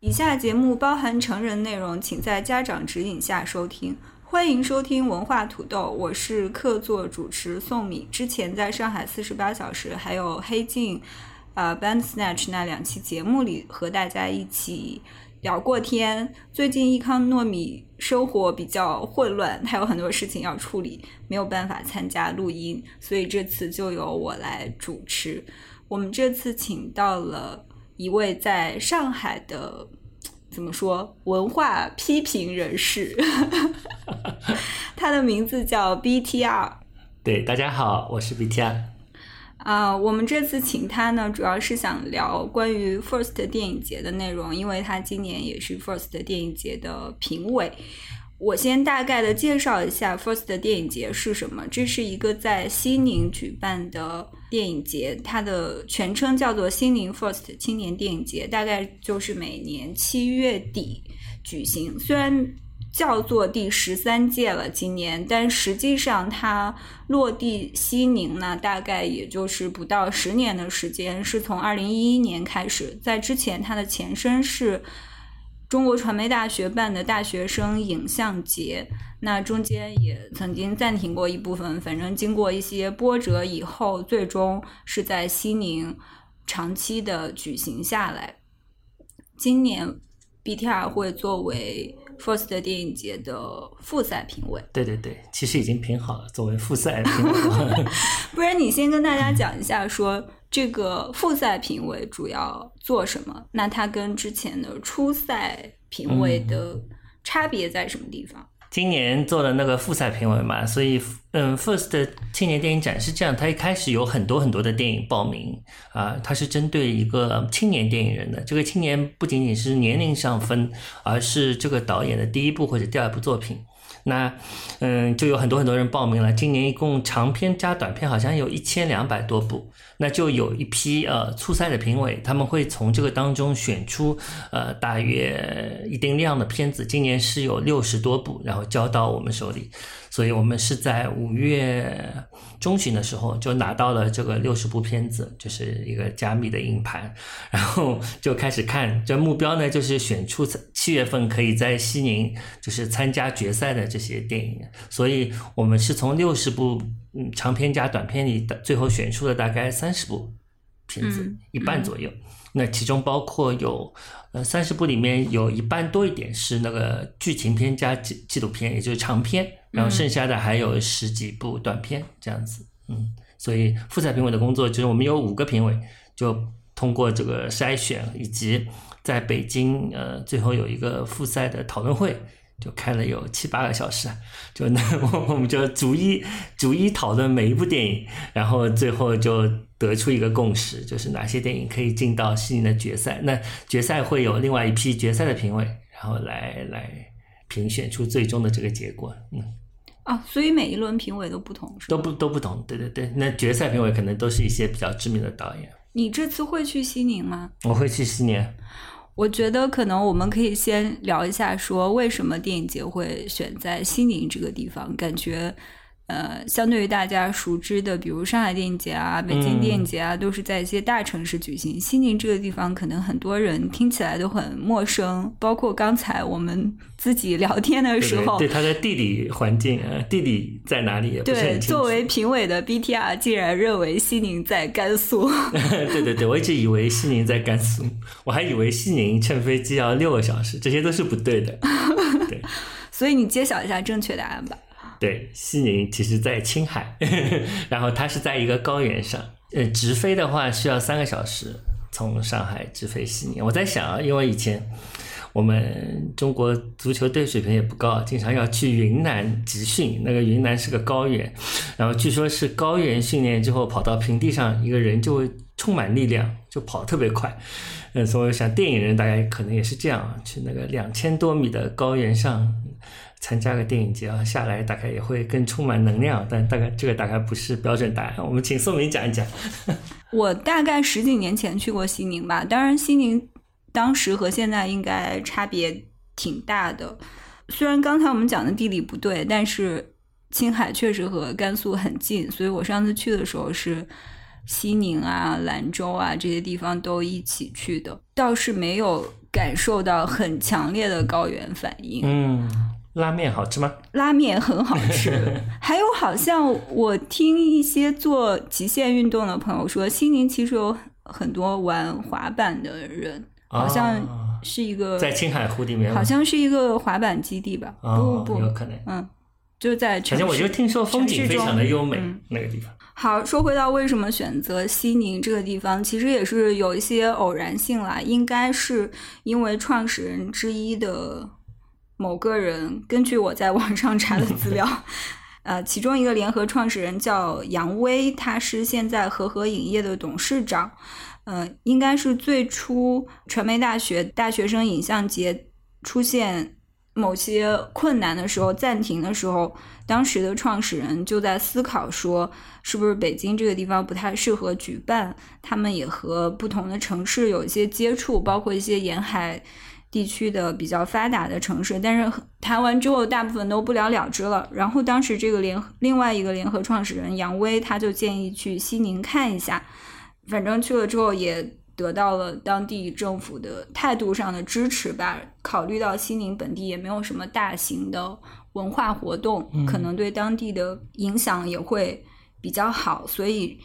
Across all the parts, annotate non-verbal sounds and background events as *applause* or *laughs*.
以下节目包含成人内容，请在家长指引下收听。欢迎收听文化土豆，我是客座主持宋敏。之前在上海四十八小时，还有黑镜、呃 Band Snatch 那两期节目里和大家一起聊过天。最近伊康糯米生活比较混乱，他有很多事情要处理，没有办法参加录音，所以这次就由我来主持。我们这次请到了一位在上海的怎么说文化批评人士 *laughs* *laughs* 他的名字叫 BTR。对，大家好，我是 BTR。啊、我们这次请他呢，主要是想聊关于 First 电影节的内容，因为他今年也是 First 电影节的评委。我先大概的介绍一下 First 电影节是什么。这是一个在西宁举办的电影节，它的全称叫做西宁 First 青年电影节，大概就是每年七月底举行。虽然叫做第十三届了，今年，但实际上它落地西宁呢，大概也就是不到十年的时间，是从二零一一年开始，在之前它的前身是中国传媒大学办的大学生影像节，那中间也曾经暂停过一部分，反正经过一些波折以后，最终是在西宁长期的举行下来。今年 BTR 会作为 First 电影节的复赛评委，对对对，其实已经评好了，作为复赛评委。*laughs* 不然你先跟大家讲一下说。这个复赛评委主要做什么？那它跟之前的初赛评委的差别在什么地方？今年做了那个复赛评委嘛，所以嗯，First 青年电影展是这样，它一开始有很多很多的电影报名啊，它是针对一个青年电影人的。这个青年不仅仅是年龄上分，而是这个导演的第一部或者第二部作品。那嗯，就有很多很多人报名了。今年一共长片加短片好像有一千两百多部，那就有一批呃初赛的评委，他们会从这个当中选出呃大约一定量的片子。今年是有六十多部，然后交到我们手里。所以我们是在五月中旬的时候就拿到了这个六十部片子，就是一个加密的硬盘，然后就开始看。这目标呢，就是选出七月份可以在西宁就是参加决赛的这些电影。所以我们是从六十部嗯长片加短片里的最后选出了大概三十部片子，嗯一半左右。那其中包括有，呃，三十部里面有一半多一点是那个剧情片加纪纪录片，也就是长片，然后剩下的还有十几部短片这样子。嗯，所以复赛评委的工作就是我们有五个评委，就通过这个筛选，以及在北京呃最后有一个复赛的讨论会。就开了有七八个小时，就那 *laughs* 我们就逐一逐一讨论每一部电影，然后最后就得出一个共识，就是哪些电影可以进到西宁的决赛。那决赛会有另外一批决赛的评委，然后来来评选出最终的这个结果。嗯，啊，所以每一轮评委都不同，是都？不都不同，对对对。那决赛评委可能都是一些比较知名的导演。你这次会去西宁吗？我会去西宁。我觉得可能我们可以先聊一下，说为什么电影节会选在西宁这个地方？感觉，呃，相对于大家熟知的，比如上海电影节啊、北京电影节啊，都是在一些大城市举行。西宁这个地方，可能很多人听起来都很陌生。包括刚才我们自己聊天的时候，对对它的地理环境，呃，地理在哪里也不是对很清楚。作为评委的 BTR 竟然认为西宁在甘肃。*laughs* 对对对，我一直以为西宁在甘肃，我还以为西宁乘飞机要六个小时，这些都是不对的。*laughs* 对 *laughs* 所以你揭晓一下正确答案吧。对，西宁其实在青海，*laughs* 然后它是在一个高原上，呃，直飞的话需要三个小时，从上海直飞西宁。我在想啊，因为以前我们中国足球队水平也不高，经常要去云南集训。那个云南是个高原，然后据说是高原训练之后跑到平地上，一个人就会充满力量，就跑特别快。嗯，所以我想电影人大概可能也是这样啊，去那个两千多米的高原上参加个电影节啊，下来大概也会更充满能量。但大概这个大概不是标准答案。我们请宋明讲一讲。*laughs* 我大概十几年前去过西宁吧，当然西宁当时和现在应该差别挺大的。虽然刚才我们讲的地理不对，但是青海确实和甘肃很近，所以我上次去的时候是西宁啊、兰州啊这些地方都一起去的，倒是没有感受到很强烈的高原反应。嗯，拉面好吃吗？拉面很好吃，*laughs* 还有好像我听一些做极限运动的朋友说，西宁其实有很多玩滑板的人，好像是一个在青海湖里面，好像是一个滑板基地吧？哦不不不，有可能。嗯，就在城反正我就听说风景非常的优美，嗯那个地方。好，说回到为什么选择西宁这个地方，其实也是有一些偶然性啦。应该是因为创始人之一的某个人，根据我在网上查的资料，*laughs* 呃，其中一个联合创始人叫杨威，他是现在和合影业的董事长。呃，应该是最初传媒大学大学生影像节出现某些困难的时候，暂停的时候，当时的创始人就在思考说，是不是北京这个地方不太适合举办？他们也和不同的城市有一些接触，包括一些沿海地区的比较发达的城市，但是谈完之后，大部分都不了了之了。然后当时这个联另外一个联合创始人杨威，他就建议去西宁看一下。反正去了之后也得到了当地政府的态度上的支持吧。考虑到西宁本地也没有什么大型的文化活动，可能对当地的影响也会比较好，所以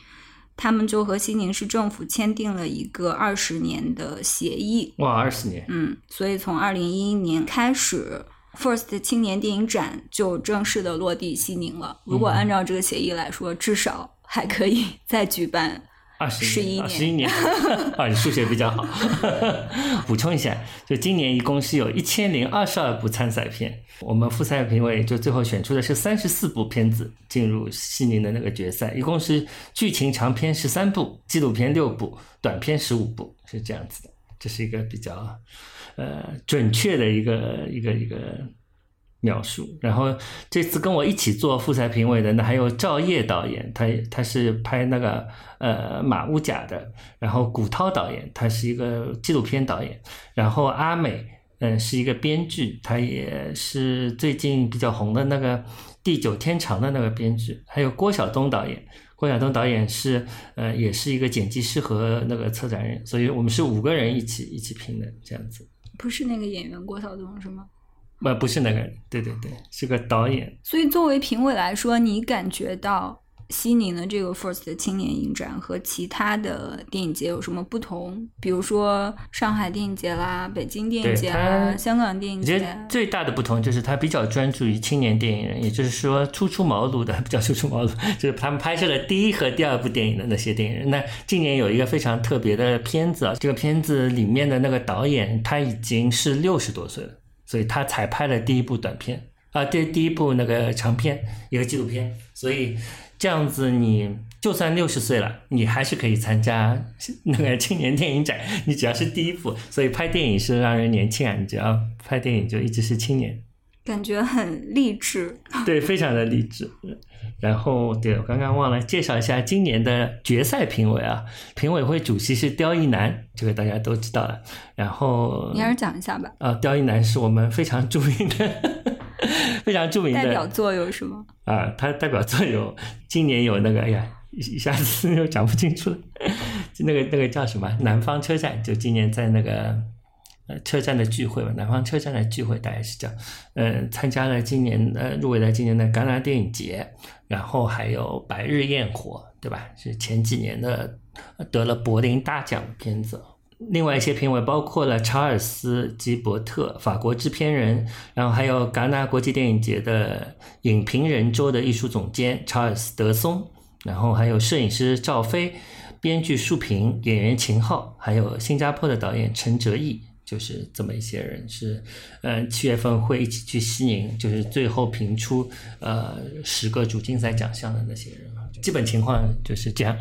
他们就和西宁市政府签订了一个二十年的协议。哇，二十年，嗯，所以从二零一一年开始，First 青年电影展就正式的落地西宁了。如果按照这个协议来说，至少还可以 *laughs* 再举办。二十11年，年十一年，*laughs* 啊，你数学比较好。*laughs* 补充一下，就今年一共是有一千零二十二部参赛片，我们复赛评委就最后选出的是三十四部片子进入西宁的那个决赛，一共是剧情长片十三部，纪录片六部，短片十五部，是这样子的。这是一个比较呃准确的一个一个一个描述。然后这次跟我一起做复赛评委的呢，还有赵烨导演，他他是拍那个呃马乌甲的，然后古涛导演，他是一个纪录片导演，然后阿美。嗯，是一个编剧，他也是最近比较红的那个《地久天长》的那个编剧，还有郭晓东导演。郭晓东导演是呃，也是一个剪辑师和那个策展人，所以我们是五个人一起一起评的这样子。不是那个演员郭晓东是吗？不，不是那个人，对对对，是个导演。所以作为评委来说，你感觉到西宁的这个 First 青年影展和其他的电影节有什么不同？比如说上海电影节啦、北京电影节对啦、香港电影我觉节得最大的不同就是他比较专注于青年电影人，也就是说初出茅庐的，*laughs* 比较初出茅庐，就是他们拍摄了第一和第二部电影的那些电影人。那今年有一个非常特别的片子啊，这个片子里面的那个导演他已经是六十多岁了，所以他才拍了第一部短片啊，第第一部那个长片，一个纪录片，所以。这样子，你就算六十岁了，你还是可以参加那个青年电影展。你只要是第一部，所以拍电影是让人年轻啊。你只要拍电影就一直是青年，感觉很励志。对，非常的励志。然后，对我刚刚忘了介绍一下今年的决赛评委啊，评委会主席是刁亦男，这个大家都知道了。然后你还是讲一下吧。啊，刁亦男是我们非常著名的。*laughs* 非常著名的代表作有什么啊？他代表作有今年有那个，哎呀，一下子又讲不清楚了。那个那个叫什么？南方车站，就今年在那个呃车站的聚会吧，南方车站的聚会大概是这样。嗯，参加了今年呃入围了今年的戛纳电影节，然后还有《白日焰火》，对吧？是前几年的得了柏林大奖片子。另外一些评委包括了查尔斯·基伯特，法国制片人，然后还有戛纳国际电影节的影评人周的艺术总监查尔斯·德松，然后还有摄影师赵飞，编剧树平，演员秦昊，还有新加坡的导演陈哲毅，就是这么一些人，是嗯七月份会一起去西宁，就是最后评出呃十个主竞赛奖项的那些人，基本情况就是这样。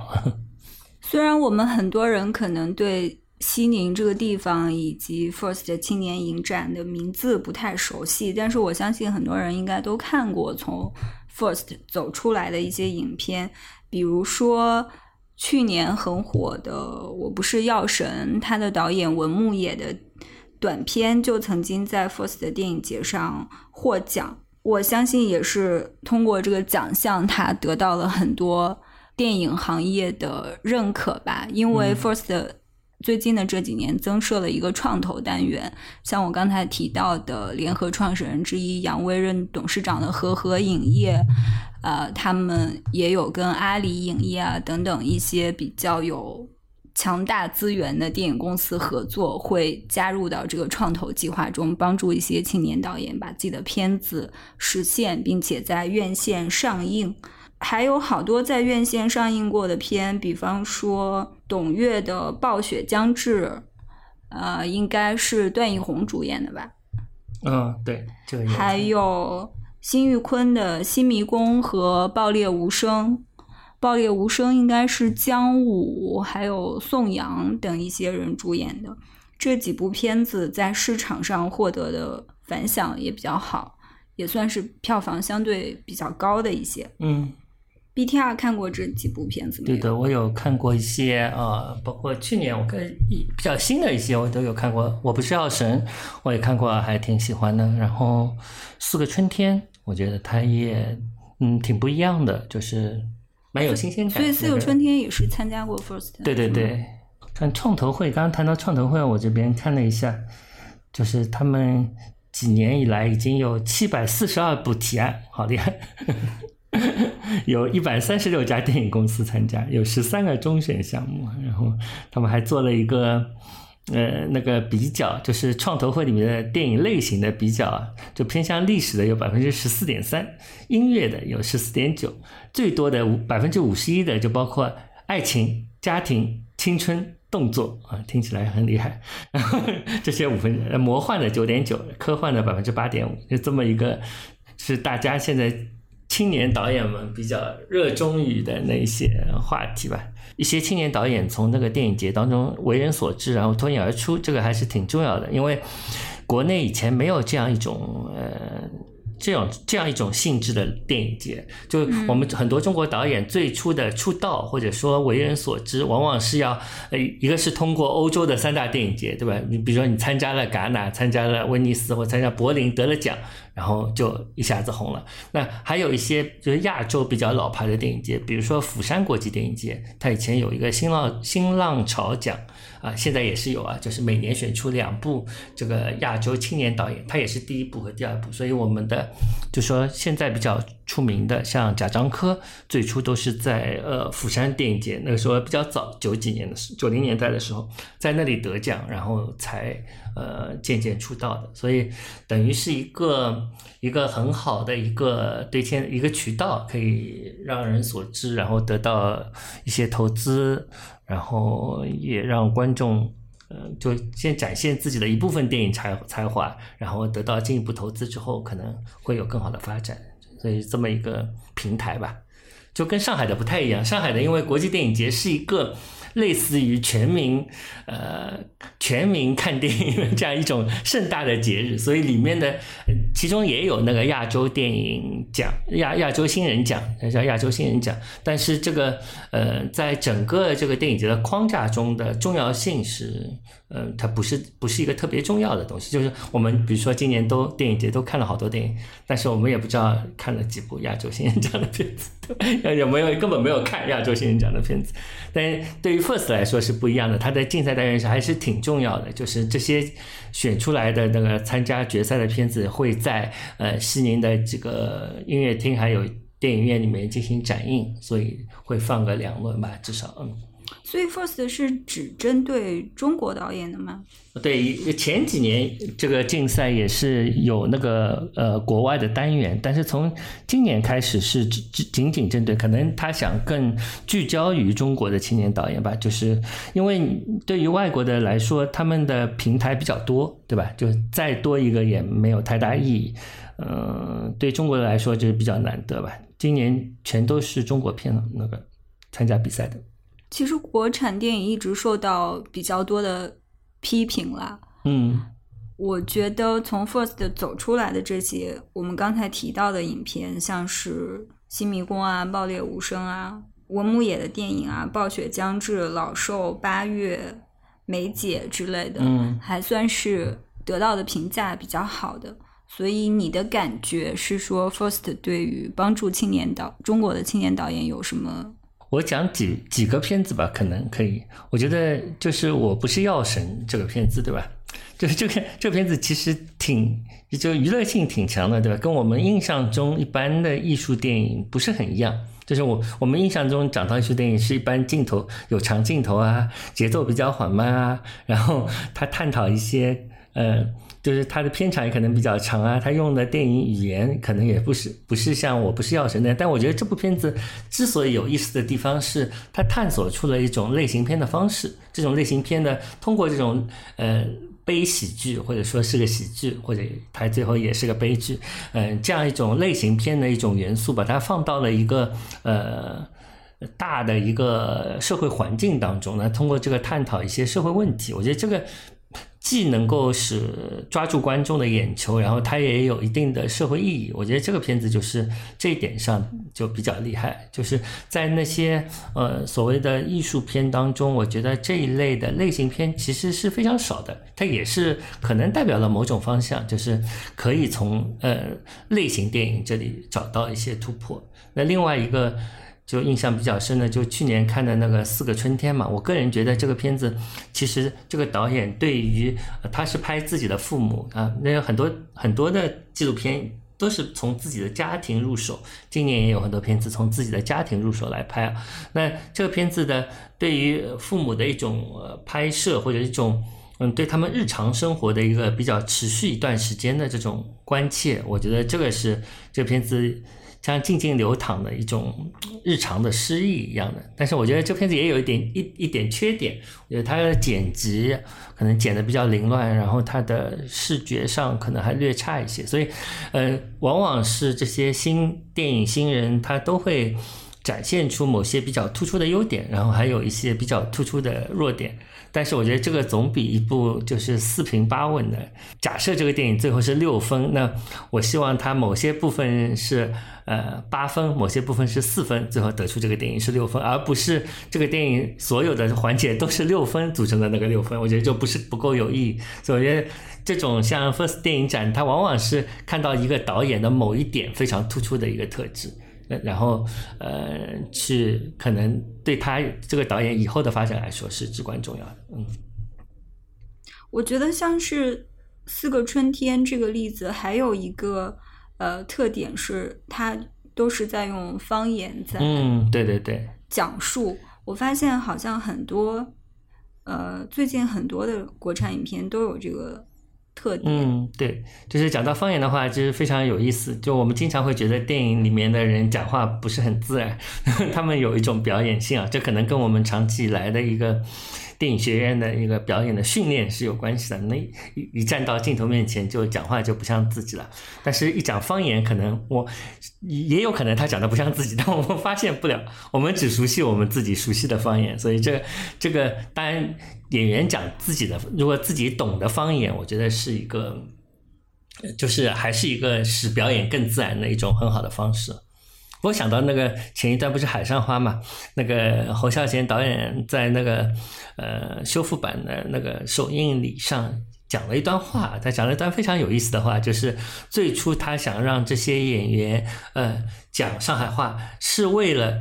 *laughs* 虽然我们很多人可能对西宁这个地方以及 First 青年影展的名字不太熟悉，但是我相信很多人应该都看过从 First 走出来的一些影片，比如说去年很火的《我不是药神》，他的导演文牧野的短片就曾经在 First 的电影节上获奖。我相信也是通过这个奖项，他得到了很多电影行业的认可吧。因为 First 最近的这几年增设了一个创投单元，像我刚才提到的联合创始人之一杨威任董事长的和合影业，呃，他们也有跟阿里影业啊等等一些比较有。强大资源的电影公司合作，会加入到这个创投计划中，帮助一些青年导演把自己的片子实现，并且在院线上映。还有好多在院线上映过的片，比方说董越的《暴雪将至》，呃，应该是段奕宏主演的吧？嗯，对，这个还有辛玉坤的《新迷宫》和《爆裂无声》。爆裂无声应该是姜武还有宋阳等一些人主演的，这几部片子在市场上获得的反响也比较好，也算是票房相对比较高的一些。嗯，BTR 看过这几部片子没对的，我有看过一些啊，包括去年我看一比较新的一些我都有看过。我不是药神，我也看过，还挺喜欢的。然后四个春天，我觉得它也嗯挺不一样的，就是。蛮有新鲜感，所以四有春天也是参加过 First。对对对，看创投会，刚刚谈到创投会，我这边看了一下，就是他们几年以来已经有七百四十二部提案，好厉害，*laughs* 有一百三十六家电影公司参加，有十三个中选项目，然后他们还做了一个。呃，那个比较就是创投会里面的电影类型的比较啊，就偏向历史的有百分之十四点三，音乐的有十四点九，最多的五百分之五十一的就包括爱情、家庭、青春、动作啊，听起来很厉害。然 *laughs* 后这些五分，魔幻的九点九，科幻的百分之八点五，就这么一个，是大家现在青年导演们比较热衷于的那些话题吧。一些青年导演从那个电影节当中为人所知，然后脱颖而出，这个还是挺重要的。因为国内以前没有这样一种呃这种这样一种性质的电影节，就我们很多中国导演最初的出道或者说为人所知，往往是要呃一个是通过欧洲的三大电影节，对吧？你比如说你参加了戛纳，参加了威尼斯，或参加柏林得了奖。然后就一下子红了。那还有一些就是亚洲比较老牌的电影节，比如说釜山国际电影节，它以前有一个新浪新浪潮奖啊，现在也是有啊，就是每年选出两部这个亚洲青年导演，他也是第一部和第二部。所以我们的就说现在比较出名的，像贾樟柯，最初都是在呃釜山电影节，那个时候比较早，九几年的时九零年代的时候，在那里得奖，然后才。呃，渐渐出道的，所以等于是一个一个很好的一个对天一个渠道，可以让人所知，然后得到一些投资，然后也让观众，嗯，就先展现自己的一部分电影才才华，然后得到进一步投资之后，可能会有更好的发展，所以这么一个平台吧，就跟上海的不太一样，上海的因为国际电影节是一个。类似于全民，呃，全民看电影这样一种盛大的节日，所以里面的其中也有那个亚洲电影奖、亚亚洲新人奖，叫亚洲新人奖。但是这个，呃，在整个这个电影节的框架中的重要性是。嗯，它不是不是一个特别重要的东西，就是我们比如说今年都电影节都看了好多电影，但是我们也不知道看了几部亚洲新人奖的片子，*laughs* 有没有根本没有看亚洲新人奖的片子。但对于 First 来说是不一样的，它在竞赛单元上还是挺重要的，就是这些选出来的那个参加决赛的片子会在呃西宁的这个音乐厅还有电影院里面进行展映，所以会放个两轮吧，至少嗯。所以，First 是只针对中国导演的吗？对，前几年这个竞赛也是有那个呃国外的单元，但是从今年开始是只仅仅针对，可能他想更聚焦于中国的青年导演吧，就是因为对于外国的来说，他们的平台比较多，对吧？就再多一个也没有太大意义。嗯，对中国的来说就是比较难得吧。今年全都是中国片了，那个参加比赛的。其实国产电影一直受到比较多的批评啦。嗯我觉得从 First 走出来的这些，我们刚才提到的影片，像是《新迷宫》啊、《爆裂无声》啊、文牧野的电影啊、《暴雪将至》、《老兽》、《八月》、《梅姐》之类的，嗯还算是得到的评价比较好的。所以你的感觉是说，First 对于帮助青年导中国的青年导演有什么？我讲几几个片子吧，可能可以。我觉得就是我不是药神这个片子，对吧？*laughs* 就是这个这个片子其实挺就娱乐性挺强的，对吧？跟我们印象中一般的艺术电影不是很一样。就是我我们印象中讲到艺术电影是一般镜头有长镜头啊，节奏比较缓慢啊，然后他探讨一些呃。就是它的片长也可能比较长啊，它用的电影语言可能也不是不是像我不是药神那样，但我觉得这部片子之所以有意思的地方是，它探索出了一种类型片的方式，这种类型片的通过这种呃悲喜剧或者说是个喜剧，或者它最后也是个悲剧，嗯、这样一种类型片的一种元素，把它放到了一个呃。大的一个社会环境当中呢，通过这个探讨一些社会问题，我觉得这个既能够使抓住观众的眼球，然后它也有一定的社会意义。我觉得这个片子就是这一点上就比较厉害，就是在那些呃所谓的艺术片当中，我觉得这一类的类型片其实是非常少的，它也是可能代表了某种方向，就是可以从呃类型电影这里找到一些突破。那另外一个。就印象比较深的，就去年看的那个《四个春天》嘛。我个人觉得这个片子，其实这个导演对于、他是拍自己的父母啊，那有很多很多的纪录片都是从自己的家庭入手。今年也有很多片子从自己的家庭入手来拍啊。那这个片子的对于父母的一种呃拍摄或者一种嗯对他们日常生活的一个比较持续一段时间的这种关切，我觉得这个是这片子。像静静流淌的一种日常的诗意一样的，但是我觉得这片子也有一点一一点缺点，我觉得它的剪辑可能剪的比较凌乱，然后它的视觉上可能还略差一些，所以，呃，往往是这些新电影新人他都会展现出某些比较突出的优点，然后还有一些比较突出的弱点。但是我觉得这个总比一部就是四平八稳的。假设这个电影最后是六分，那我希望它某些部分是呃八分，某些部分是四分，最后得出这个电影是六分，而不是这个电影所有的环节都是六分组成的那个六分。我觉得就不是不够有意义。所以我觉得这种像 First 电影展，它往往是看到一个导演的某一点非常突出的一个特质。然后，呃，去可能对他这个导演以后的发展来说是至关重要的。嗯，我觉得像是《四个春天》这个例子，还有一个呃特点是，它都是在用方言在嗯，对对对，讲述。我发现好像很多呃，最近很多的国产影片都有这个。特，嗯，对，就是讲到方言的话，就是非常有意思。就我们经常会觉得电影里面的人讲话不是很自然，*laughs* 他们有一种表演性啊，这可能跟我们长期以来的一个电影学院的一个表演的训练是有关系的。那一一站到镜头面前就讲话就不像自己了，但是一讲方言，可能我也有可能他讲的不像自己，但我们发现不了，我们只熟悉我们自己熟悉的方言，所以这这个当然。演员讲自己的，如果自己懂得方言，我觉得是一个，就是还是一个使表演更自然的一种很好的方式。我想到那个前一段不是《海上花》嘛，那个侯孝贤导演在那个呃修复版的那个首映礼上讲了一段话，他讲了一段非常有意思的话，就是最初他想让这些演员呃讲上海话，是为了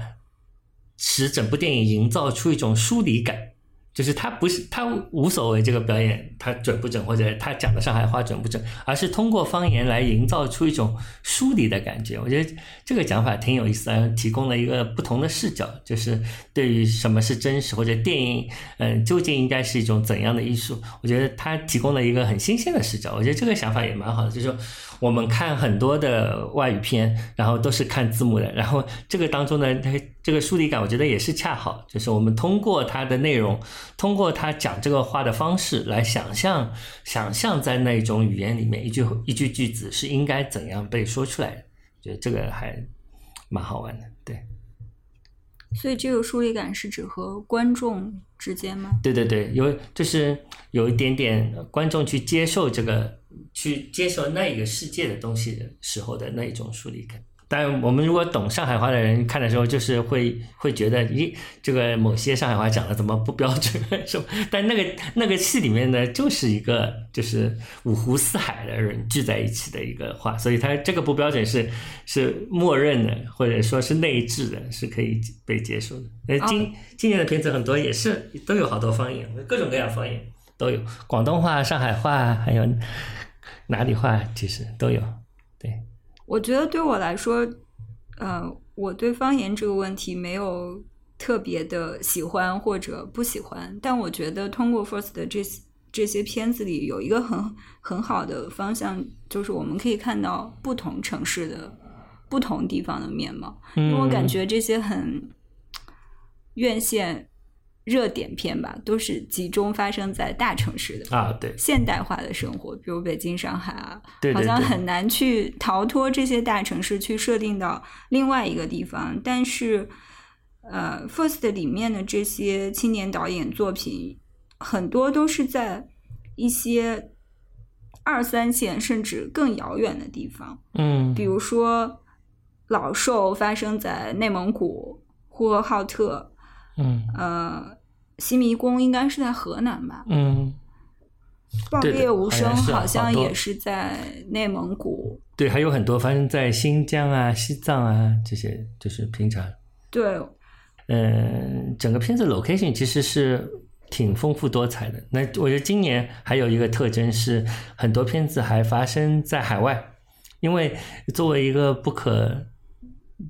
使整部电影营造出一种疏离感。就是他不是他无所谓这个表演他准不准或者他讲的上海话准不准，而是通过方言来营造出一种疏离的感觉。我觉得这个讲法挺有意思的，提供了一个不同的视角，就是对于什么是真实或者电影，嗯，究竟应该是一种怎样的艺术？我觉得他提供了一个很新鲜的视角。我觉得这个想法也蛮好的，就是说我们看很多的外语片，然后都是看字幕的，然后这个当中呢，它这个疏离感，我觉得也是恰好，就是我们通过它的内容。通过他讲这个话的方式来想象，想象在那种语言里面一句一句句子是应该怎样被说出来的，觉得这个还蛮好玩的。所以这个疏离感是指和观众之间吗？对对对，有就是有一点点观众去接受这个，去接受那一个世界的东西的时候的那一种疏离感。但我们如果懂上海话的人看的时候，就是会会觉得，咦，这个某些上海话讲的怎么不标准，是吧？但那个那个戏里面呢，就是一个就是五湖四海的人聚在一起的一个话，所以它这个不标准是是默认的，或者说是内置的，是可以被接受的。那今今年的片子很多也是都有好多方言，各种各样方言都有，广东话、上海话，还有哪里话，其实都有。我觉得对我来说，呃，我对方言这个问题没有特别的喜欢或者不喜欢，但我觉得通过 First 的这些这些片子里有一个很很好的方向，就是我们可以看到不同城市的不同地方的面貌，因为我感觉这些很院线。热点片吧，都是集中发生在大城市的啊，对，现代化的生活，比如北京、上海啊，对，好像很难去逃脱这些大城市，去设定到另外一个地方。但是，呃，First 里面的这些青年导演作品，很多都是在一些二三线甚至更遥远的地方，嗯，比如说《老兽》发生在内蒙古呼和浩特。嗯，呃，西迷宫应该是在河南吧？嗯，爆裂无声好像也是在内蒙古。对，还有很多发生在新疆啊、西藏啊这些，就是平常。对，嗯，整个片子 location 其实是挺丰富多彩的。那我觉得今年还有一个特征是，很多片子还发生在海外，因为作为一个不可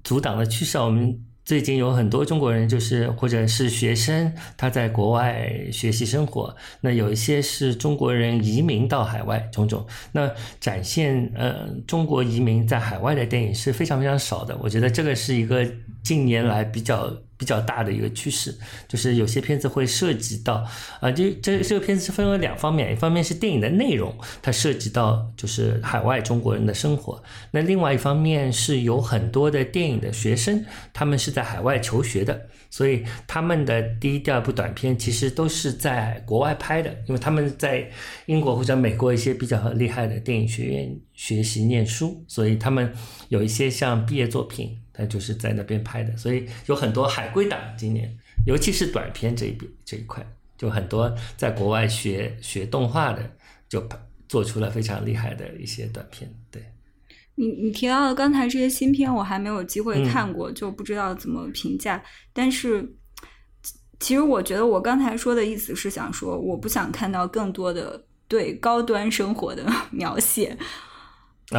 阻挡的趋势，我们。最近有很多中国人，就是或者是学生，他在国外学习生活。那有一些是中国人移民到海外，种种。那展现呃中国移民在海外的电影是非常非常少的。我觉得这个是一个近年来比较。比较大的一个趋势，就是有些片子会涉及到，啊，就这这个片子是分为两方面，一方面是电影的内容，它涉及到就是海外中国人的生活，那另外一方面是有很多的电影的学生，他们是在海外求学的。所以他们的第一、第二部短片其实都是在国外拍的，因为他们在英国或者美国一些比较厉害的电影学院学习念书，所以他们有一些像毕业作品，他就是在那边拍的。所以有很多海归党今年，尤其是短片这一边这一块，就很多在国外学学动画的，就做出了非常厉害的一些短片，对。你你提到的刚才这些新片，我还没有机会看过，就不知道怎么评价。但是，其实我觉得我刚才说的意思是想说，我不想看到更多的对高端生活的 *laughs* 描写。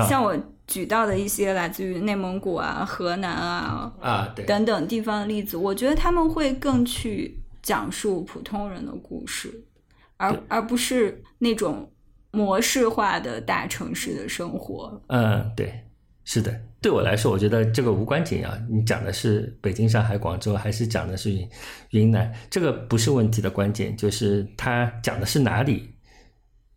像我举到的一些来自于内蒙古啊、河南啊啊对等等地方的例子，我觉得他们会更去讲述普通人的故事，而而不是那种。模式化的大城市的生活，嗯，对，是的。对我来说，我觉得这个无关紧要。你讲的是北京、上海、广州，还是讲的是云云南，这个不是问题的关键，就是他讲的是哪里，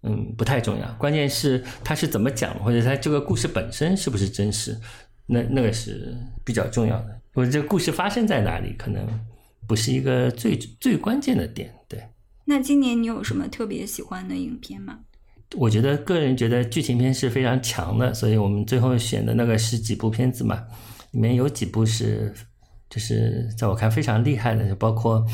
嗯，不太重要。关键是他是怎么讲，或者他这个故事本身是不是真实，那那个是比较重要的。或者这个故事发生在哪里，可能不是一个最最关键的点。对。那今年你有什么特别喜欢的影片吗？我觉得个人觉得剧情片是非常强的，所以我们最后选的那个十几部片子嘛，里面有几部是，就是在我看非常厉害的，就包括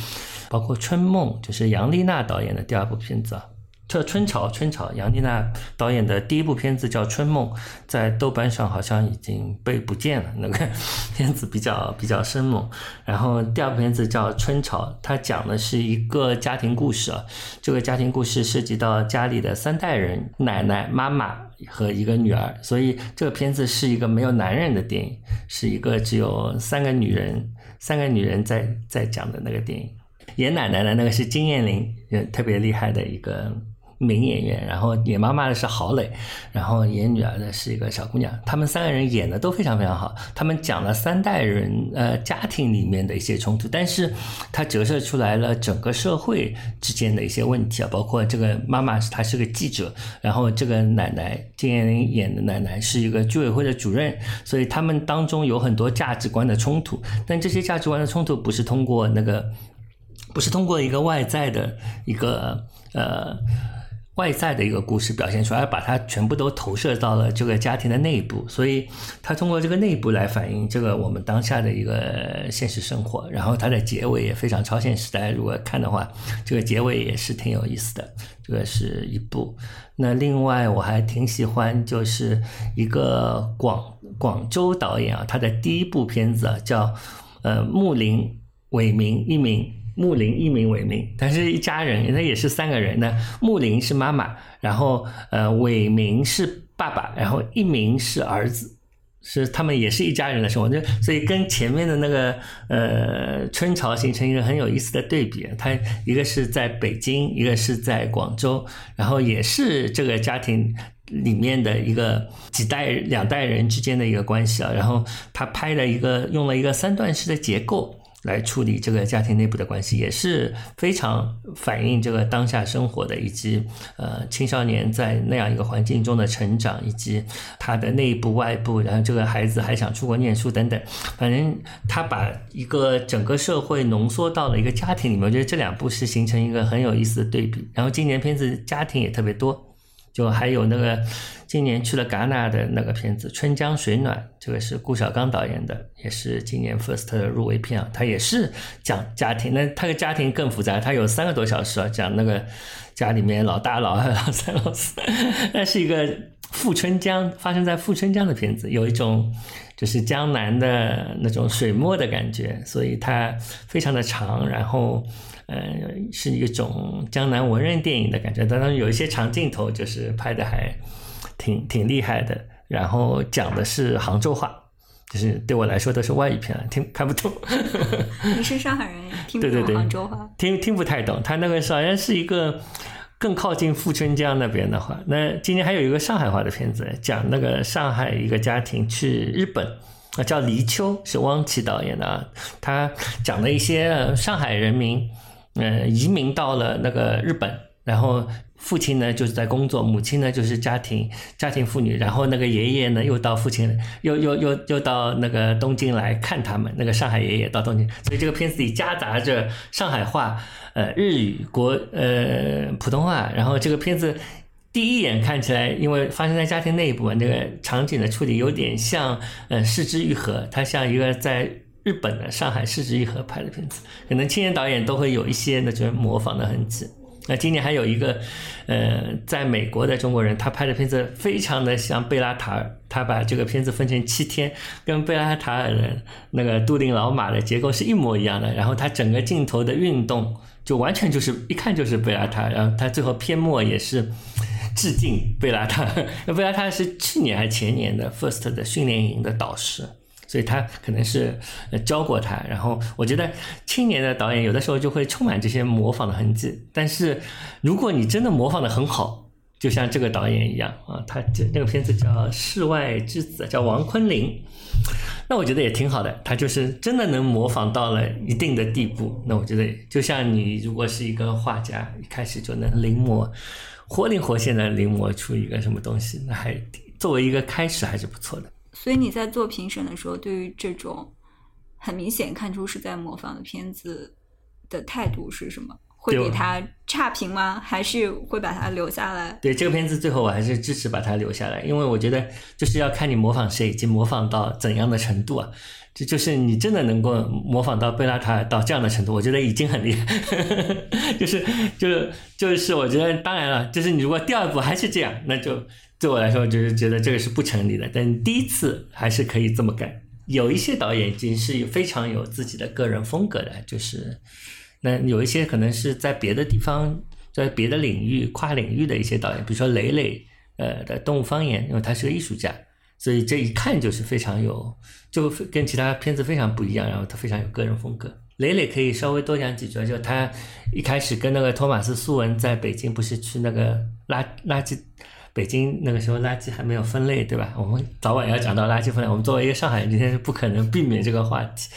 包括《春梦》，就是杨丽娜导演的第二部片子啊。叫《春潮》，春潮，杨丽娜导演的第一部片子叫《春梦》，在豆瓣上好像已经被不见了。那个 *laughs* 片子比较比较生猛。然后第二部片子叫《春潮》，它讲的是一个家庭故事啊。这个家庭故事涉及到家里的三代人：奶奶、妈妈和一个女儿。所以这个片子是一个没有男人的电影，是一个只有三个女人、三个女人在在讲的那个电影。演奶奶的那个是金燕玲，也特别厉害的一个。名演员，然后演妈妈的是郝蕾，然后演女儿的是一个小姑娘，他们三个人演的都非常非常好。他们讲了三代人呃家庭里面的一些冲突，但是它折射出来了整个社会之间的一些问题啊，包括这个妈妈她是个记者，然后这个奶奶金燕玲演的奶奶是一个居委会的主任，所以他们当中有很多价值观的冲突，但这些价值观的冲突不是通过那个，不是通过一个外在的一个呃。外在的一个故事表现出来，把它全部都投射到了这个家庭的内部，所以它通过这个内部来反映这个我们当下的一个现实生活。然后它的结尾也非常超现实，大家如果看的话，这个结尾也是挺有意思的。这个是一部。那另外我还挺喜欢，就是一个广广州导演啊，他的第一部片子啊叫呃木林伟明一名。木林一名伟明，他是一家人，他也是三个人呢。木林是妈妈，然后呃伟明是爸爸，然后一名是儿子，是他们也是一家人的生活。就所以跟前面的那个呃春潮形成一个很有意思的对比。他一个是在北京，一个是在广州，然后也是这个家庭里面的一个几代两代人之间的一个关系啊。然后他拍了一个用了一个三段式的结构。来处理这个家庭内部的关系，也是非常反映这个当下生活的，以及呃青少年在那样一个环境中的成长，以及他的内部外部，然后这个孩子还想出国念书等等，反正他把一个整个社会浓缩到了一个家庭里面，我觉得这两部是形成一个很有意思的对比。然后今年片子家庭也特别多。就还有那个今年去了戛纳的那个片子《春江水暖》，这个是顾晓刚导演的，也是今年 First 入围片啊。他也是讲家庭，那他的家庭更复杂，他有三个多小时啊，讲那个家里面老大、老二、老三、老四，*laughs* 那是一个富春江发生在富春江的片子，有一种就是江南的那种水墨的感觉，所以它非常的长，然后。呃，是一种江南文人电影的感觉，当然有一些长镜头，就是拍的还挺挺厉害的。然后讲的是杭州话，就是对我来说都是外语片，听看不懂。*laughs* 你是上海人，听不懂杭州话？听听不太懂。他那个好像是一个更靠近富春江那边的话。那今年还有一个上海话的片子，讲那个上海一个家庭去日本，啊叫《黎秋》，是汪奇导演的啊。他讲了一些上海人民。呃，移民到了那个日本，然后父亲呢就是在工作，母亲呢就是家庭家庭妇女，然后那个爷爷呢又到父亲又又又又到那个东京来看他们，那个上海爷爷到东京，所以这个片子里夹杂着上海话、呃日语、国呃普通话，然后这个片子第一眼看起来，因为发生在家庭内部，那个场景的处理有点像呃《失之愈合》，它像一个在。日本的上海市之一合拍的片子，可能青年导演都会有一些那种模仿的痕迹。那今年还有一个，呃，在美国的中国人，他拍的片子非常的像贝拉塔尔，他把这个片子分成七天，跟贝拉塔尔的那个杜林老马的结构是一模一样的。然后他整个镜头的运动就完全就是一看就是贝拉塔尔。然后他最后片末也是致敬贝拉塔尔。*laughs* 贝拉塔尔是去年还是前年的 First 的训练营的导师。所以他可能是教过他，然后我觉得青年的导演有的时候就会充满这些模仿的痕迹。但是如果你真的模仿的很好，就像这个导演一样啊，他这那个片子叫《世外之子》，叫王昆凌，*laughs* 那我觉得也挺好的。他就是真的能模仿到了一定的地步。那我觉得就像你如果是一个画家，一开始就能临摹，活灵活现的临摹出一个什么东西，那还作为一个开始还是不错的。所以你在做评审的时候，对于这种很明显看出是在模仿的片子的态度是什么？会给他差评吗？还是会把它留下来？对这个片子，最后我还是支持把它留下来，因为我觉得就是要看你模仿谁，以及模仿到怎样的程度啊。这就是你真的能够模仿到贝拉塔尔到这样的程度，我觉得已经很厉害。*laughs* 就是就是就是我觉得，当然了，就是你如果第二部还是这样，那就。对我来说，就是觉得这个是不成立的。但第一次还是可以这么干。有一些导演已经是非常有自己的个人风格的，就是那有一些可能是在别的地方，在别的领域跨领域的一些导演，比如说雷磊，呃的动物方言，因为他是个艺术家，所以这一看就是非常有，就跟其他片子非常不一样。然后他非常有个人风格。磊磊可以稍微多讲几句，就他一开始跟那个托马斯苏文在北京，不是去那个垃垃圾。北京那个时候垃圾还没有分类，对吧？我们早晚要讲到垃圾分类。我们作为一个上海人，今天是不可能避免这个话题。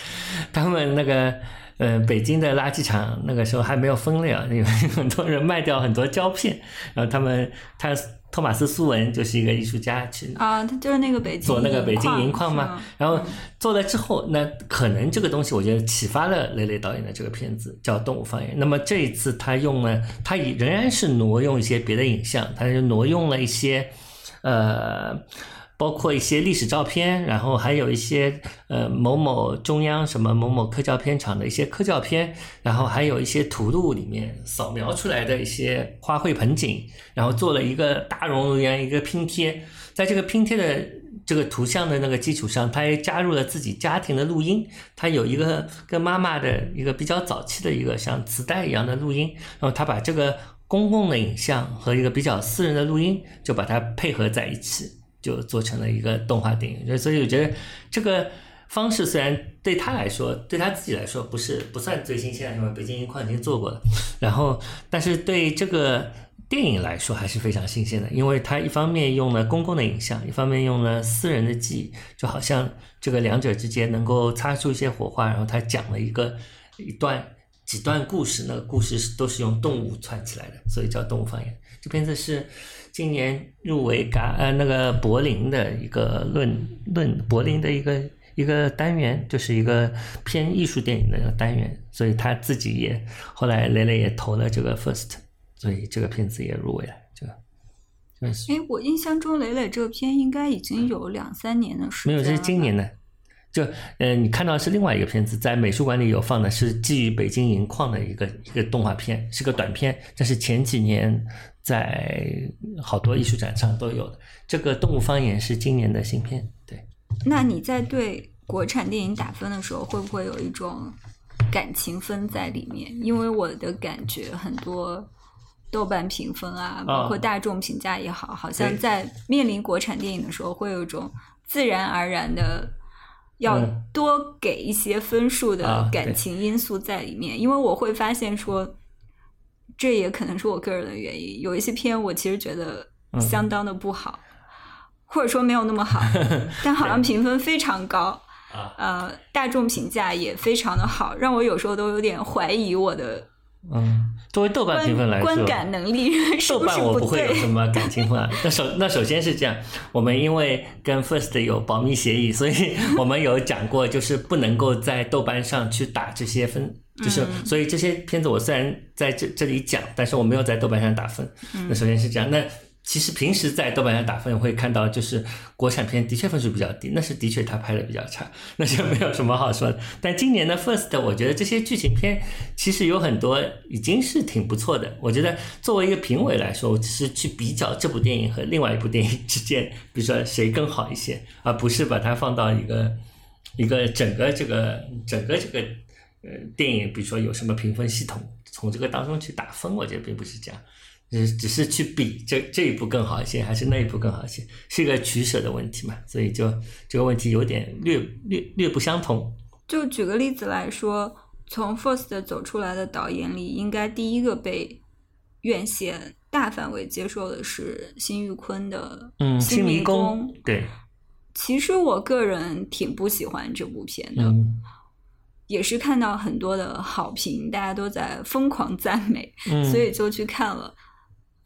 他们那个，呃，北京的垃圾场那个时候还没有分类啊，因为 *laughs* 很多人卖掉很多胶片，然后他们他。托马斯苏文就是一个艺术家，去啊，他就是那个北京做那个北京银矿嘛。然后做了之后，那可能这个东西，我觉得启发了雷雷导演的这个片子叫《动物方言》。那么这一次他用了，他也仍然是挪用一些别的影像，他就挪用了一些，呃。包括一些历史照片，然后还有一些呃某某中央什么某某科教片厂的一些科教片，然后还有一些图录里面扫描出来的一些花卉盆景，然后做了一个大熔炉一样一个拼贴，在这个拼贴的这个图像的那个基础上，他还加入了自己家庭的录音，他有一个跟妈妈的一个比较早期的一个像磁带一样的录音，然后他把这个公共的影像和一个比较私人的录音就把它配合在一起。就做成了一个动画电影，所以我觉得这个方式虽然对他来说，对他自己来说不是不算最新鲜的，因为北京银矿已经做过了。然后，但是对这个电影来说还是非常新鲜的，因为他一方面用了公共的影像，一方面用了私人的记忆，就好像这个两者之间能够擦出一些火花。然后他讲了一个一段几段故事，那个故事都是用动物串起来的，所以叫动物方言。这片子是。今年入围嘎呃那个柏林的一个论论柏林的一个一个单元，就是一个偏艺术电影的一个单元，所以他自己也后来雷雷也投了这个 first，所以这个片子也入围了。这个，哎，我印象中雷雷这个片应该已经有两三年的时间，没有，这是今年的。就嗯，你看到是另外一个片子，在美术馆里有放的，是基于北京银矿的一个一个动画片，是个短片，这是前几年在好多艺术展上都有的。这个《动物方言》是今年的新片，对。那你在对国产电影打分的时候，会不会有一种感情分在里面？因为我的感觉，很多豆瓣评分啊，包括大众评价也好，好像在面临国产电影的时候，会有一种自然而然的。要多给一些分数的感情因素在里面，因为我会发现说，这也可能是我个人的原因。有一些片我其实觉得相当的不好，或者说没有那么好，*laughs* 但好像评分非常高，呃，大众评价也非常的好，让我有时候都有点怀疑我的。嗯，作为豆瓣评分来说，观感能力豆瓣我不会有什么感情分。那首 *laughs* 那首先是这样，我们因为跟 First 有保密协议，所以我们有讲过，就是不能够在豆瓣上去打这些分，就是所以这些片子我虽然在这这里讲，但是我没有在豆瓣上打分。那首先是这样，那。其实平时在豆瓣上打分会看到，就是国产片的确分数比较低，那是的确他拍的比较差，那就没有什么好说的。但今年的 First，我觉得这些剧情片其实有很多已经是挺不错的。我觉得作为一个评委来说，我只是去比较这部电影和另外一部电影之间，比如说谁更好一些，而不是把它放到一个一个整个这个整个这个呃电影，比如说有什么评分系统，从这个当中去打分，我觉得并不是这样。只只是去比这这一步更好一些，还是那一步更好一些，是一个取舍的问题嘛？所以就这个问题有点略略略不相同。就举个例子来说，从 First 走出来的导演里，应该第一个被院线大范围接受的是辛玉坤的《嗯新迷宫》。对，其实我个人挺不喜欢这部片的，也是看到很多的好评，大家都在疯狂赞美，所以就去看了。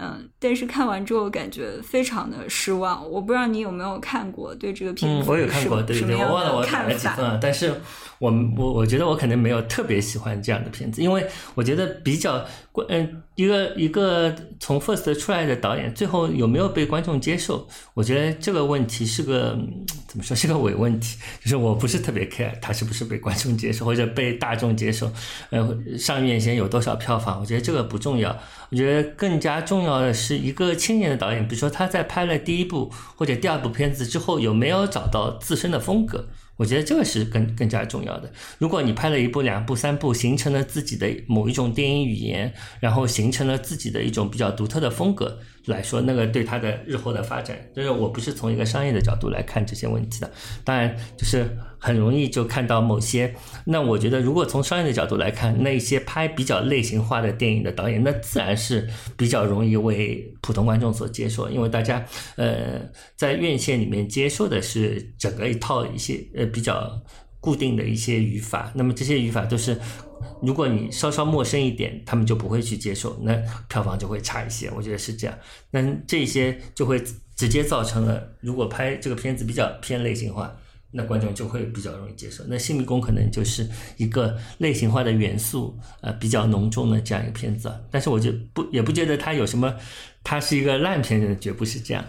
嗯，但是看完之后感觉非常的失望。我不知道你有没有看过，对这个片子，嗯，我有看过，对对，我忘了我打了几分了。但是，我我我觉得我可能没有特别喜欢这样的片子，因为我觉得比较关，嗯，一个一个从 First 出来的导演，最后有没有被观众接受？我觉得这个问题是个 *tsk* 怎么说，是个伪问题。就是我不是特别 care 他是不是被观众接受或者被大众接受，呃，上院线有多少票房，我觉得这个不重要。我觉得更加重要的是一个青年的导演，比如说他在拍了第一部或者第二部片子之后，有没有找到自身的风格？我觉得这个是更更加重要的。如果你拍了一部、两部、三部，形成了自己的某一种电影语言，然后形成了自己的一种比较独特的风格，来说，那个对他的日后的发展，就是我不是从一个商业的角度来看这些问题的。当然，就是很容易就看到某些。那我觉得，如果从商业的角度来看，那些拍比较类型化的电影的导演，那自然是比较容易为普通观众所接受，因为大家呃在院线里面接受的是整个一套一些呃比较固定的一些语法。那么这些语法都是。如果你稍稍陌生一点，他们就不会去接受，那票房就会差一些。我觉得是这样。那这些就会直接造成了，如果拍这个片子比较偏类型化，那观众就会比较容易接受。那《新迷宫》可能就是一个类型化的元素，呃，比较浓重的这样一个片子。但是我就不也不觉得它有什么，它是一个烂片子，绝不是这样。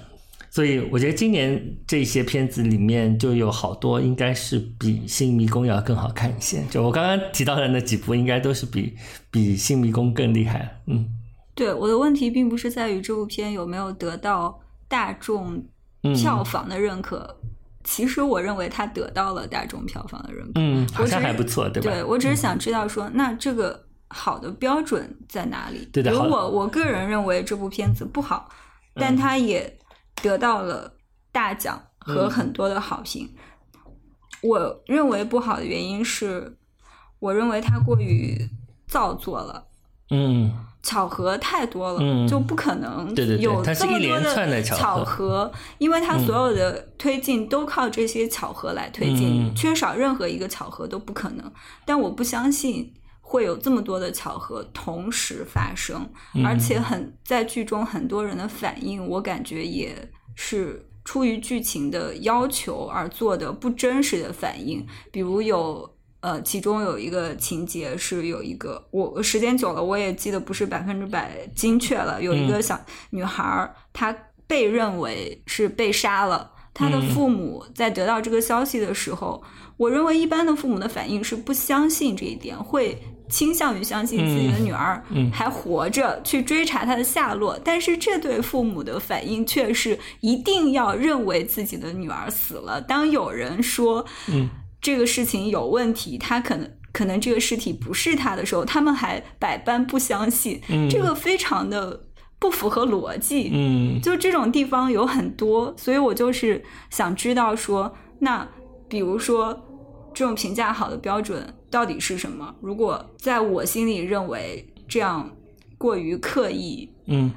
所以我觉得今年这些片子里面就有好多应该是比《新迷宫》要更好看一些。就我刚刚提到的那几部，应该都是比比《新迷宫》更厉害。嗯，对，我的问题并不是在于这部片有没有得到大众票房的认可，其实我认为它得到了大众票房的认可。嗯，好像还不错，对吧？对我只是想知道说，那这个好的标准在哪里？对的。如果我个人认为这部片子不好，但它也。得到了大奖和很多的好评。我认为不好的原因是，我认为它过于造作了。嗯，巧合太多了，就不可能有这么多的巧合，因为它所有的推进都靠这些巧合来推进，缺少任何一个巧合都不可能。但我不相信。会有这么多的巧合同时发生，而且很在剧中很多人的反应，我感觉也是出于剧情的要求而做的不真实的反应。比如有呃，其中有一个情节是有一个我时间久了我也记得不是百分之百精确了，有一个小女孩她被认为是被杀了，她的父母在得到这个消息的时候，我认为一般的父母的反应是不相信这一点会。倾向于相信自己的女儿还活着，去追查她的下落。但是这对父母的反应却是一定要认为自己的女儿死了。当有人说这个事情有问题，他可能可能这个尸体不是他的时候，他们还百般不相信。这个非常的不符合逻辑。嗯，就这种地方有很多，所以我就是想知道说，那比如说这种评价好的标准。到底是什么？如果在我心里认为这样过于刻意，嗯，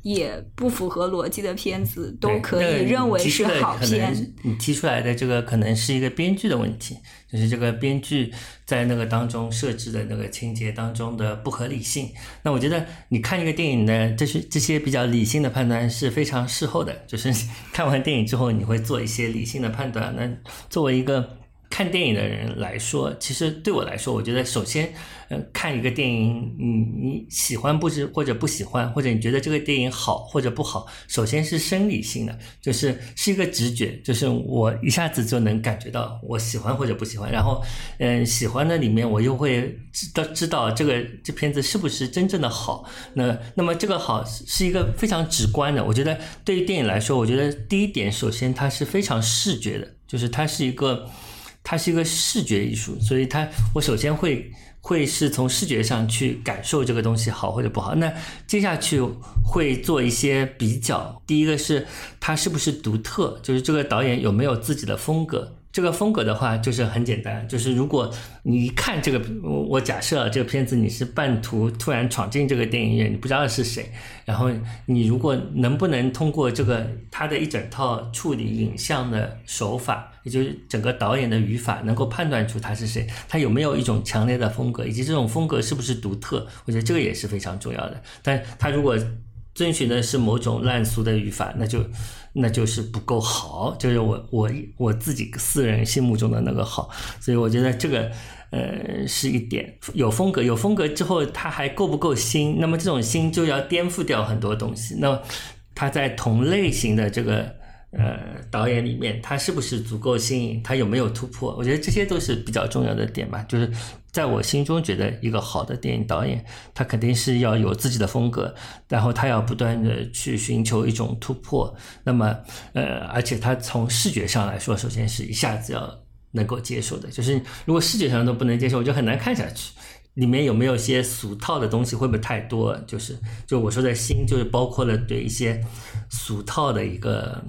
也不符合逻辑的片子，都可以认为是好片。你提出来的这个可能是一个编剧的问题，就是这个编剧在那个当中设置的那个情节当中的不合理性。那我觉得你看一个电影呢，这是这些比较理性的判断是非常事后的，就是 *laughs* 看完电影之后你会做一些理性的判断。那作为一个。看电影的人来说，其实对我来说，我觉得首先，嗯，看一个电影，你你喜欢不是或者不喜欢，或者你觉得这个电影好或者不好，首先是生理性的，就是是一个直觉，就是我一下子就能感觉到我喜欢或者不喜欢，然后，嗯，喜欢的里面我又会知道知道这个这片子是不是真正的好，那那么这个好是一个非常直观的，我觉得对于电影来说，我觉得第一点，首先它是非常视觉的，就是它是一个。它是一个视觉艺术，所以它我首先会会是从视觉上去感受这个东西好或者不好。那接下去会做一些比较，第一个是它是不是独特，就是这个导演有没有自己的风格。这个风格的话，就是很简单，就是如果你一看这个，我假设这个片子你是半途突然闯进这个电影院，你不知道是谁，然后你如果能不能通过这个他的一整套处理影像的手法，也就是整个导演的语法，能够判断出他是谁，他有没有一种强烈的风格，以及这种风格是不是独特，我觉得这个也是非常重要的。但他如果遵循的是某种烂俗的语法，那就。那就是不够好，就是我我我自己私人心目中的那个好，所以我觉得这个呃是一点有风格，有风格之后它还够不够新？那么这种新就要颠覆掉很多东西。那它在同类型的这个。呃，导演里面他是不是足够新颖？他有没有突破？我觉得这些都是比较重要的点吧。就是在我心中，觉得一个好的电影导演，他肯定是要有自己的风格，然后他要不断的去寻求一种突破。那么，呃，而且他从视觉上来说，首先是一下子要能够接受的。就是如果视觉上都不能接受，我就很难看下去。里面有没有些俗套的东西，会不会太多？就是就我说的新，就是包括了对一些俗套的一个。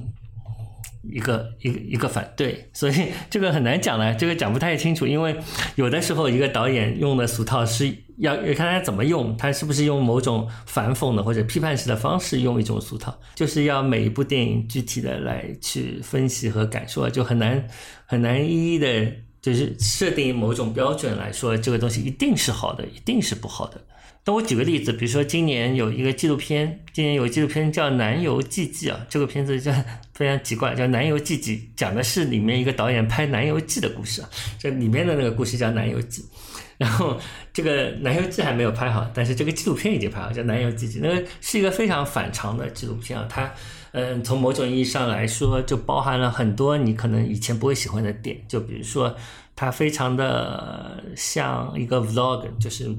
一个一个一个反对，*laughs* 所以这个很难讲了，这个讲不太清楚，因为有的时候一个导演用的俗套是要要看他怎么用，他是不是用某种反讽的或者批判式的方式用一种俗套，就是要每一部电影具体的来去分析和感受，就很难很难一一的，就是设定某种标准来说这个东西一定是好的，一定是不好的。那我举个例子，比如说今年有一个纪录片，今年有纪录片叫《南游记记》啊，这个片子叫非常奇怪，叫《南游记记》，讲的是里面一个导演拍《南游记》的故事啊。这里面的那个故事叫《南游记》，然后这个《南游记》还没有拍好，但是这个纪录片已经拍好，叫《南游记记》。那个是一个非常反常的纪录片啊，它嗯，从某种意义上来说，就包含了很多你可能以前不会喜欢的点，就比如说它非常的像一个 vlog，就是。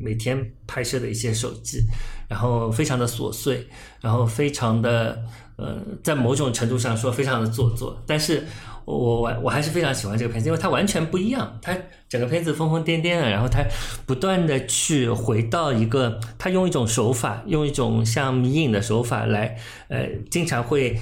每天拍摄的一些手机，然后非常的琐碎，然后非常的呃，在某种程度上说非常的做作，但是我我我还是非常喜欢这个片子，因为它完全不一样，它整个片子疯疯癫癫的，然后它不断的去回到一个，它用一种手法，用一种像迷影的手法来，呃，经常会。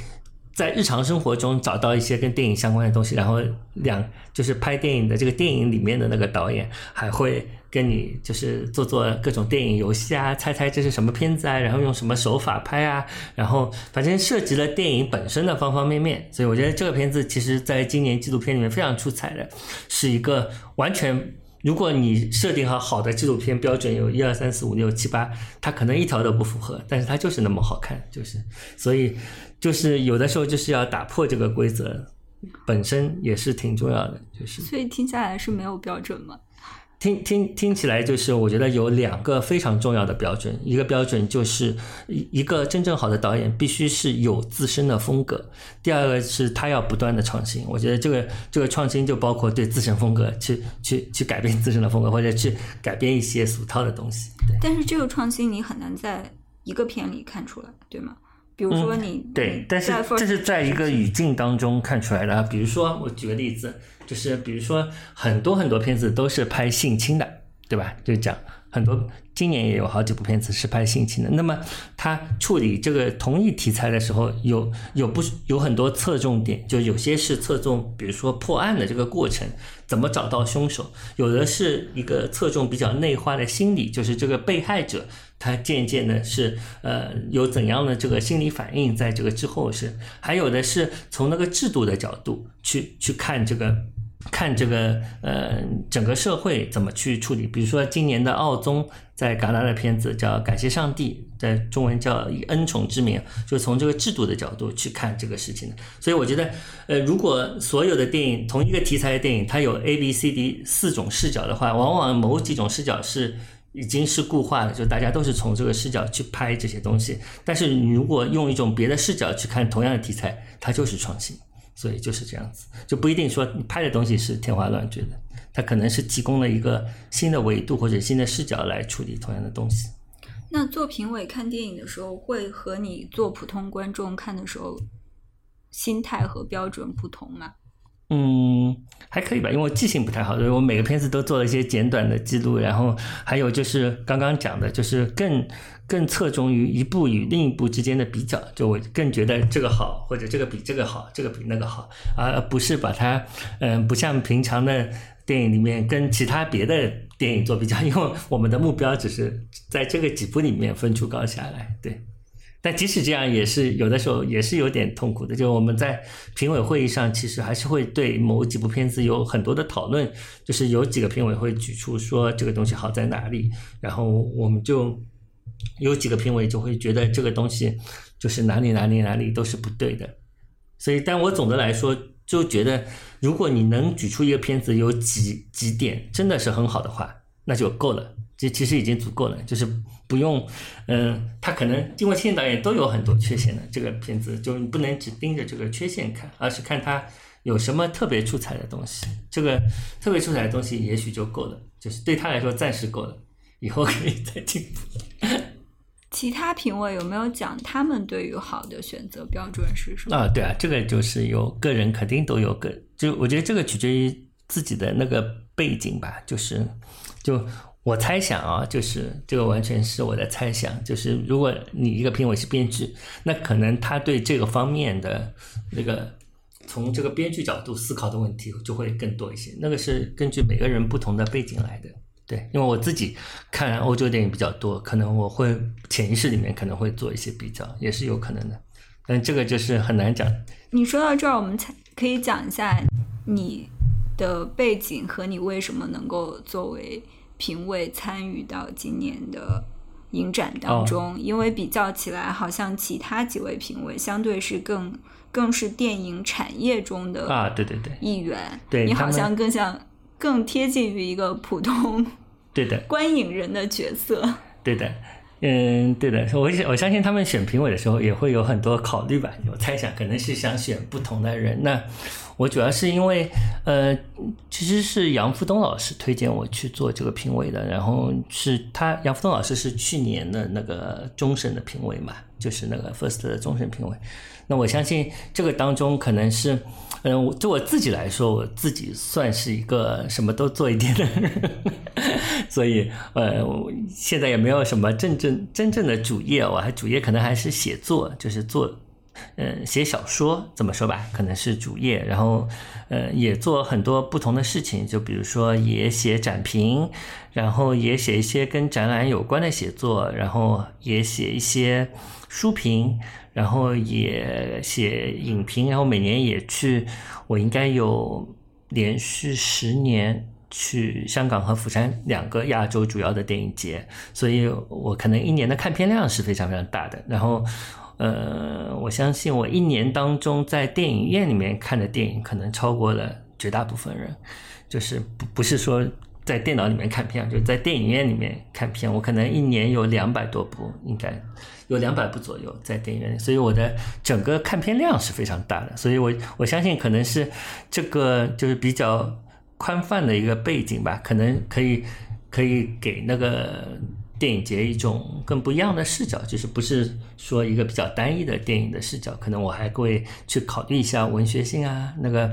在日常生活中找到一些跟电影相关的东西，然后两就是拍电影的这个电影里面的那个导演还会跟你就是做做各种电影游戏啊，猜猜这是什么片子啊，然后用什么手法拍啊，然后反正涉及了电影本身的方方面面。所以我觉得这个片子其实在今年纪录片里面非常出彩的，是一个完全如果你设定好好的纪录片标准有一二三四五六七八，它可能一条都不符合，但是它就是那么好看，就是所以。就是有的时候就是要打破这个规则，本身也是挺重要的。就是，所以听下来是没有标准吗？听听听起来就是，我觉得有两个非常重要的标准，一个标准就是一一个真正好的导演必须是有自身的风格，第二个是他要不断的创新。我觉得这个这个创新就包括对自身风格去去去改变自身的风格，或者去改变一些俗套的东西。对但是这个创新你很难在一个片里看出来，对吗？比如说你对，但是这是在一个语境当中看出来的。比如说，我举个例子，就是比如说很多很多片子都是拍性侵的，对吧？就讲很多，今年也有好几部片子是拍性侵的。那么他处理这个同一题材的时候，有有不有很多侧重点，就有些是侧重，比如说破案的这个过程，怎么找到凶手；有的是一个侧重比较内化的心理，就是这个被害者。他渐渐的是，呃，有怎样的这个心理反应，在这个之后是，还有的是从那个制度的角度去去看这个，看这个，呃，整个社会怎么去处理。比如说今年的奥宗在戛纳的片子叫《感谢上帝》，在中文叫以恩宠之名，就从这个制度的角度去看这个事情的。所以我觉得，呃，如果所有的电影同一个题材的电影，它有 A、B、C、D 四种视角的话，往往某几种视角是。已经是固化的，就大家都是从这个视角去拍这些东西。但是你如果用一种别的视角去看同样的题材，它就是创新。所以就是这样子，就不一定说你拍的东西是天花乱坠的，它可能是提供了一个新的维度或者新的视角来处理同样的东西。那做评委看电影的时候，会和你做普通观众看的时候，心态和标准不同吗？嗯，还可以吧，因为我记性不太好，所以我每个片子都做了一些简短的记录。然后还有就是刚刚讲的，就是更更侧重于一部与另一部之间的比较，就我更觉得这个好，或者这个比这个好，这个比那个好，而不是把它，嗯，不像平常的电影里面跟其他别的电影做比较，因为我们的目标只是在这个几部里面分出高下来，对。但即使这样，也是有的时候也是有点痛苦的。就我们在评委会议上，其实还是会对某几部片子有很多的讨论。就是有几个评委会举出说这个东西好在哪里，然后我们就有几个评委就会觉得这个东西就是哪里哪里哪里都是不对的。所以，但我总的来说就觉得，如果你能举出一个片子有几几点真的是很好的话，那就够了。这其实已经足够了，就是不用，嗯，他可能因为青年导演都有很多缺陷的，这个片子就不能只盯着这个缺陷看，而是看他有什么特别出彩的东西。这个特别出彩的东西也许就够了，就是对他来说暂时够了，以后可以再进步。*laughs* 其他评委有没有讲他们对于好的选择标准是什么？啊，对啊，这个就是有个人肯定都有个，就我觉得这个取决于自己的那个背景吧，就是就。我猜想啊，就是这个完全是我的猜想，就是如果你一个评委是编剧，那可能他对这个方面的那个从这个编剧角度思考的问题就会更多一些。那个是根据每个人不同的背景来的。对，因为我自己看欧洲电影比较多，可能我会潜意识里面可能会做一些比较，也是有可能的。但这个就是很难讲。你说到这儿，我们才可以讲一下你的背景和你为什么能够作为评委参与到今年的影展当中。因为比较起来，好像其他几位评委相对是更更是电影产业中的啊，对对对，一员。对你好像更像更贴近于一个普通对的观影人的角色。*laughs* 对的。嗯，对的，我我相信他们选评委的时候也会有很多考虑吧。我猜想可能是想选不同的人。那我主要是因为，呃，其实是杨福东老师推荐我去做这个评委的。然后是他，杨福东老师是去年的那个终审的评委嘛，就是那个 First 的终审评委。那我相信这个当中可能是。嗯，我就我自己来说，我自己算是一个什么都做一点的人，*laughs* 所以呃，现在也没有什么真正真正的主业，我还主业可能还是写作，就是做，嗯，写小说，怎么说吧，可能是主业，然后呃，也做很多不同的事情，就比如说也写展评，然后也写一些跟展览有关的写作，然后也写一些书评。然后也写影评，然后每年也去，我应该有连续十年去香港和釜山两个亚洲主要的电影节，所以我可能一年的看片量是非常非常大的。然后，呃，我相信我一年当中在电影院里面看的电影可能超过了绝大部分人，就是不不是说在电脑里面看片，就在电影院里面看片，我可能一年有两百多部，应该。有两百部左右在电影院里，所以我的整个看片量是非常大的，所以我我相信可能是这个就是比较宽泛的一个背景吧，可能可以可以给那个电影节一种更不一样的视角，就是不是说一个比较单一的电影的视角，可能我还会去考虑一下文学性啊，那个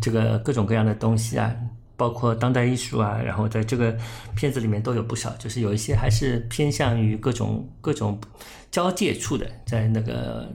这个各种各样的东西啊。包括当代艺术啊，然后在这个片子里面都有不少，就是有一些还是偏向于各种各种交界处的，在那个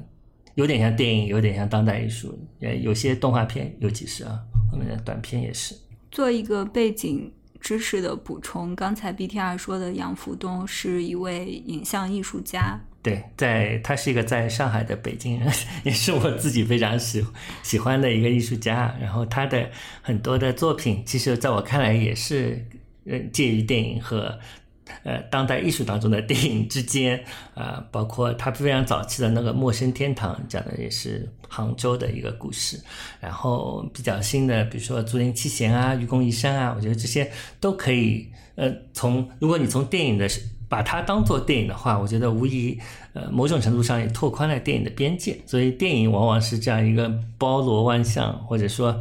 有点像电影，有点像当代艺术，呃，有些动画片，尤其是啊，后面的短片也是。做一个背景知识的补充，刚才 BTR 说的杨福东是一位影像艺术家。对，在他是一个在上海的北京人，也是我自己非常喜喜欢的一个艺术家。然后他的很多的作品，其实在我看来也是呃介于电影和呃当代艺术当中的电影之间啊。包括他非常早期的那个《陌生天堂》，讲的也是杭州的一个故事。然后比较新的，比如说《竹林七贤》啊，《愚公移山》啊，我觉得这些都可以呃从如果你从电影的。把它当做电影的话，我觉得无疑，呃，某种程度上也拓宽了电影的边界。所以电影往往是这样一个包罗万象，或者说，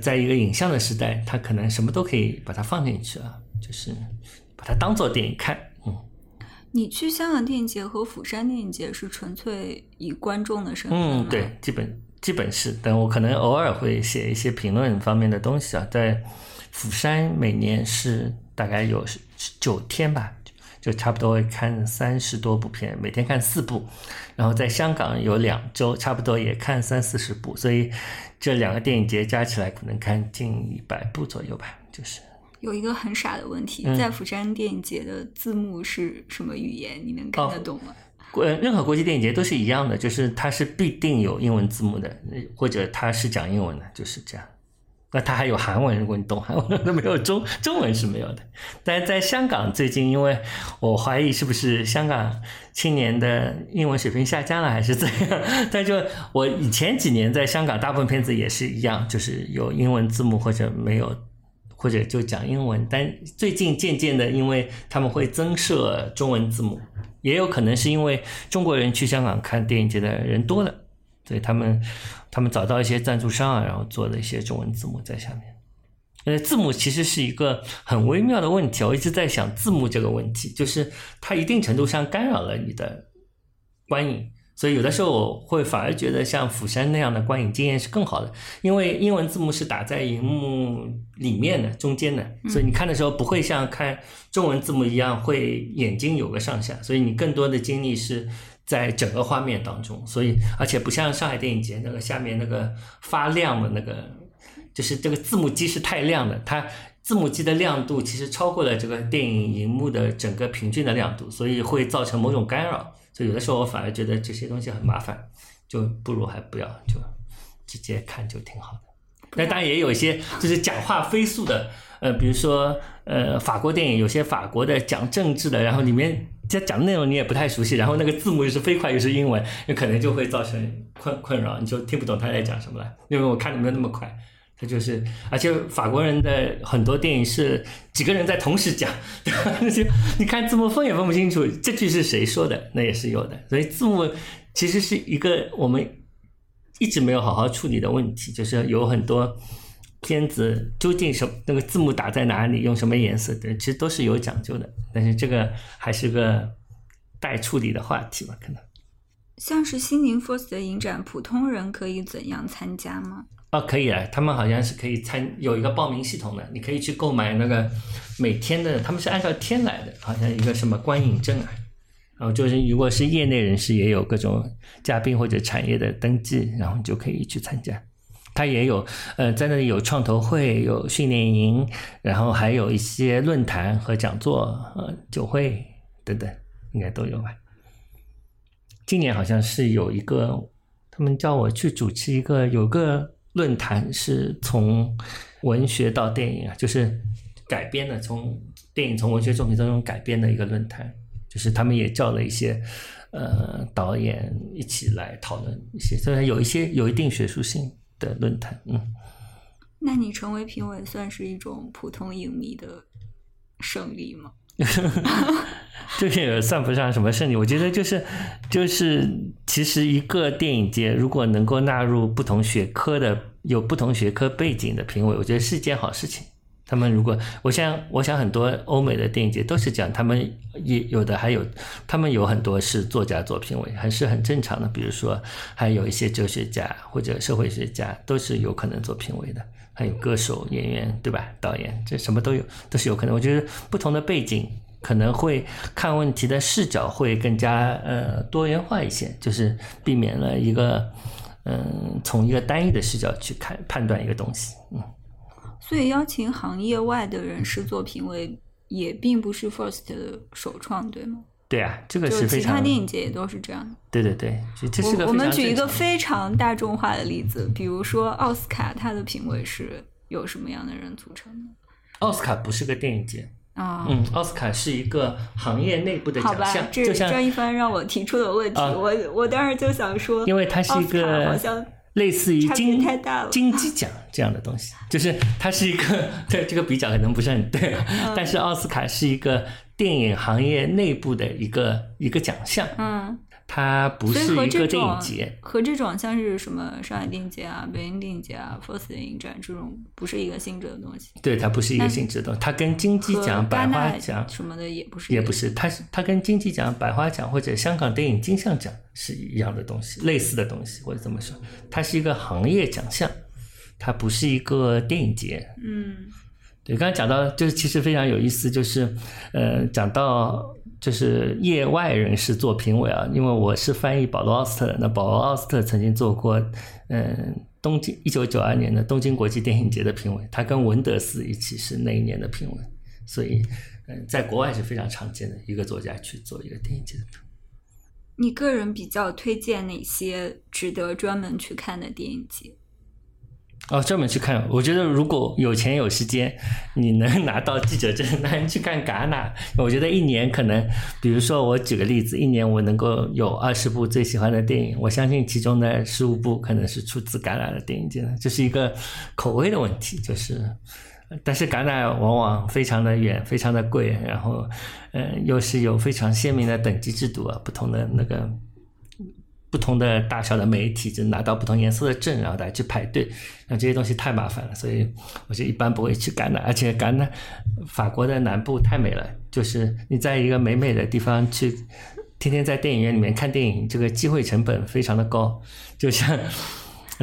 在一个影像的时代，它可能什么都可以把它放进去啊，就是把它当做电影看。嗯，你去香港电影节和釜山电影节是纯粹以观众的身份嗯，对，基本基本是，但我可能偶尔会写一些评论方面的东西啊。在釜山每年是大概有九天吧。就差不多会看三十多部片，每天看四部，然后在香港有两周，差不多也看三四十部，所以这两个电影节加起来可能看近一百部左右吧。就是有一个很傻的问题，在釜山电影节的字幕是什么语言？你能看得懂吗？呃，任何国际电影节都是一样的，就是它是必定有英文字幕的，或者它是讲英文的，就是这样。那它还有韩文，如果你懂韩文，*laughs* 那没有中中文是没有的。但在香港最近，因为我怀疑是不是香港青年的英文水平下降了，还是怎样？但就我以前几年在香港，大部分片子也是一样，就是有英文字幕或者没有，或者就讲英文。但最近渐渐的，因为他们会增设中文字幕，也有可能是因为中国人去香港看电影节的人多了。所以他们，他们找到一些赞助商啊，然后做了一些中文字幕在下面。呃，字幕其实是一个很微妙的问题，我一直在想字幕这个问题，就是它一定程度上干扰了你的观影，所以有的时候我会反而觉得像釜山那样的观影经验是更好的，因为英文字幕是打在荧幕里面的中间的，所以你看的时候不会像看中文字幕一样会眼睛有个上下，所以你更多的精力是在整个画面当中，所以而且不像上海电影节那个下面那个发亮的那个，就是这个字幕机是太亮的，它字幕机的亮度其实超过了这个电影荧幕的整个平均的亮度，所以会造成某种干扰。所以有的时候我反而觉得这些东西很麻烦，就不如还不要，就直接看就挺好的。那当然也有一些就是讲话飞速的，呃，比如说呃法国电影，有些法国的讲政治的，然后里面在讲的内容你也不太熟悉，然后那个字幕又是飞快又是英文，那可能就会造成困困扰，你就听不懂他在讲什么了，因为我看的没有那么快。就是，而且法国人的很多电影是几个人在同时讲，*laughs* 对吧？就你看字幕分也分不清楚这句是谁说的，那也是有的。所以字幕其实是一个我们一直没有好好处理的问题，就是有很多片子究竟什那个字幕打在哪里，用什么颜色的，其实都是有讲究的。但是这个还是个待处理的话题吧，可能。像是新宁 First 的影展，普通人可以怎样参加吗？哦，可以啊，他们好像是可以参有一个报名系统的，你可以去购买那个每天的，他们是按照天来的，好像一个什么观影证啊，然后就是如果是业内人士，也有各种嘉宾或者产业的登记，然后就可以去参加。他也有，呃，在那里有创投会，有训练营，然后还有一些论坛和讲座、呃酒会等等，应该都有吧。今年好像是有一个，他们叫我去主持一个，有个。论坛是从文学到电影啊，就是改编的，从电影从文学作品当中改编的一个论坛，就是他们也叫了一些呃导演一起来讨论一些，虽然有一些有一定学术性的论坛，嗯。那你成为评委算是一种普通影迷的胜利吗？*laughs* 这个也算不上什么胜利，我觉得就是就是，其实一个电影节如果能够纳入不同学科的、有不同学科背景的评委，我觉得是一件好事情。他们如果，我想，我想很多欧美的电影节都是这样，他们也有的还有，他们有很多是作家做评委，还是很正常的。比如说，还有一些哲学家或者社会学家都是有可能做评委的。还有歌手、演员，对吧？导演，这什么都有，都是有可能。我觉得不同的背景可能会看问题的视角会更加呃多元化一些，就是避免了一个嗯从一个单一的视角去看判断一个东西。嗯，所以邀请行业外的人士做评委，也并不是 First 的首创，对吗？对啊，这个是非常。其他电影节也都是这样。对对对，这是个。我们举一个非常大众化的例子，比如说奥斯卡，它的评委是由什么样的人组成的？奥斯卡不是个电影节啊，嗯，奥斯卡是一个行业内部的奖项。这是张一帆让我提出的问题，我我当时就想说，因为它是一个好像类似于金金鸡奖这样的东西，*laughs* 就是它是一个 *laughs* 对这个比较可能不是很对，但是奥斯卡是一个。电影行业内部的一个一个奖项，嗯，它不是一个电影节，和这种像是什么上海电影节啊、北京电影节啊、First 电影展这种，不是一个性质的东西。对，它不是一个性质的，它跟金鸡奖、百花奖什么的也不是，也不是，它是它跟金鸡奖、百花奖或者香港电影金像奖是一样的东西，类似的东西，或者这么说，它是一个行业奖项，它不是一个电影节。嗯。对，刚才讲到就是其实非常有意思，就是，呃，讲到就是业外人士做评委啊，因为我是翻译保罗奥斯特的，那保罗奥斯特曾经做过，嗯，东京一九九二年的东京国际电影节的评委，他跟文德斯一起是那一年的评委，所以，嗯，在国外是非常常见的一个作家去做一个电影节的评委。你个人比较推荐哪些值得专门去看的电影节？哦，专门去看，我觉得如果有钱有时间，你能拿到记者证，*laughs* 那你去看戛纳。我觉得一年可能，比如说我举个例子，一年我能够有二十部最喜欢的电影，我相信其中的十五部可能是出自戛纳的电影节，这是一个口味的问题。就是，但是戛纳往往非常的远，非常的贵，然后，嗯，又是有非常鲜明的等级制度啊，不同的那个。不同的大小的媒体就拿到不同颜色的证，然后大家去排队，那这些东西太麻烦了，所以我就一般不会去戛纳。而且戛纳，法国的南部太美了，就是你在一个美美的地方去天天在电影院里面看电影，这个机会成本非常的高，*laughs* 就像。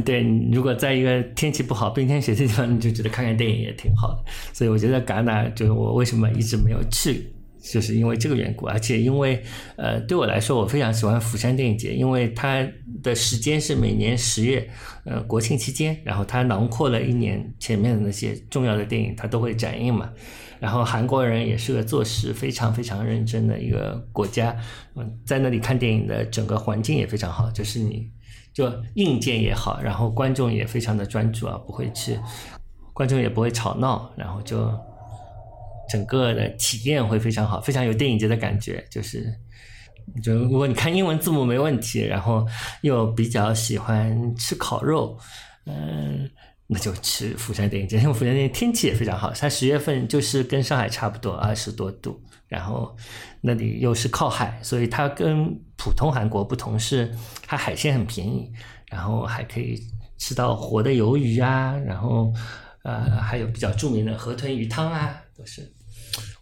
对，如果在一个天气不好、冰天雪地地方，你就觉得看看电影也挺好的。所以我觉得戛纳就是我为什么一直没有去，就是因为这个缘故。而且因为呃，对我来说，我非常喜欢釜山电影节，因为它的时间是每年十月，呃，国庆期间，然后它囊括了一年前面的那些重要的电影，它都会展映嘛。然后韩国人也是个做事非常非常认真的一个国家，嗯，在那里看电影的整个环境也非常好，就是你。就硬件也好，然后观众也非常的专注啊，不会去，观众也不会吵闹，然后就整个的体验会非常好，非常有电影节的感觉。就是，就如果你看英文字幕没问题，然后又比较喜欢吃烤肉，嗯，那就去釜山电影节。因为釜山电影天气也非常好，它十月份就是跟上海差不多，二十多度。然后那里又是靠海，所以它跟普通韩国不同，是它海鲜很便宜，然后还可以吃到活的鱿鱼啊，然后呃还有比较著名的河豚鱼汤啊，都是。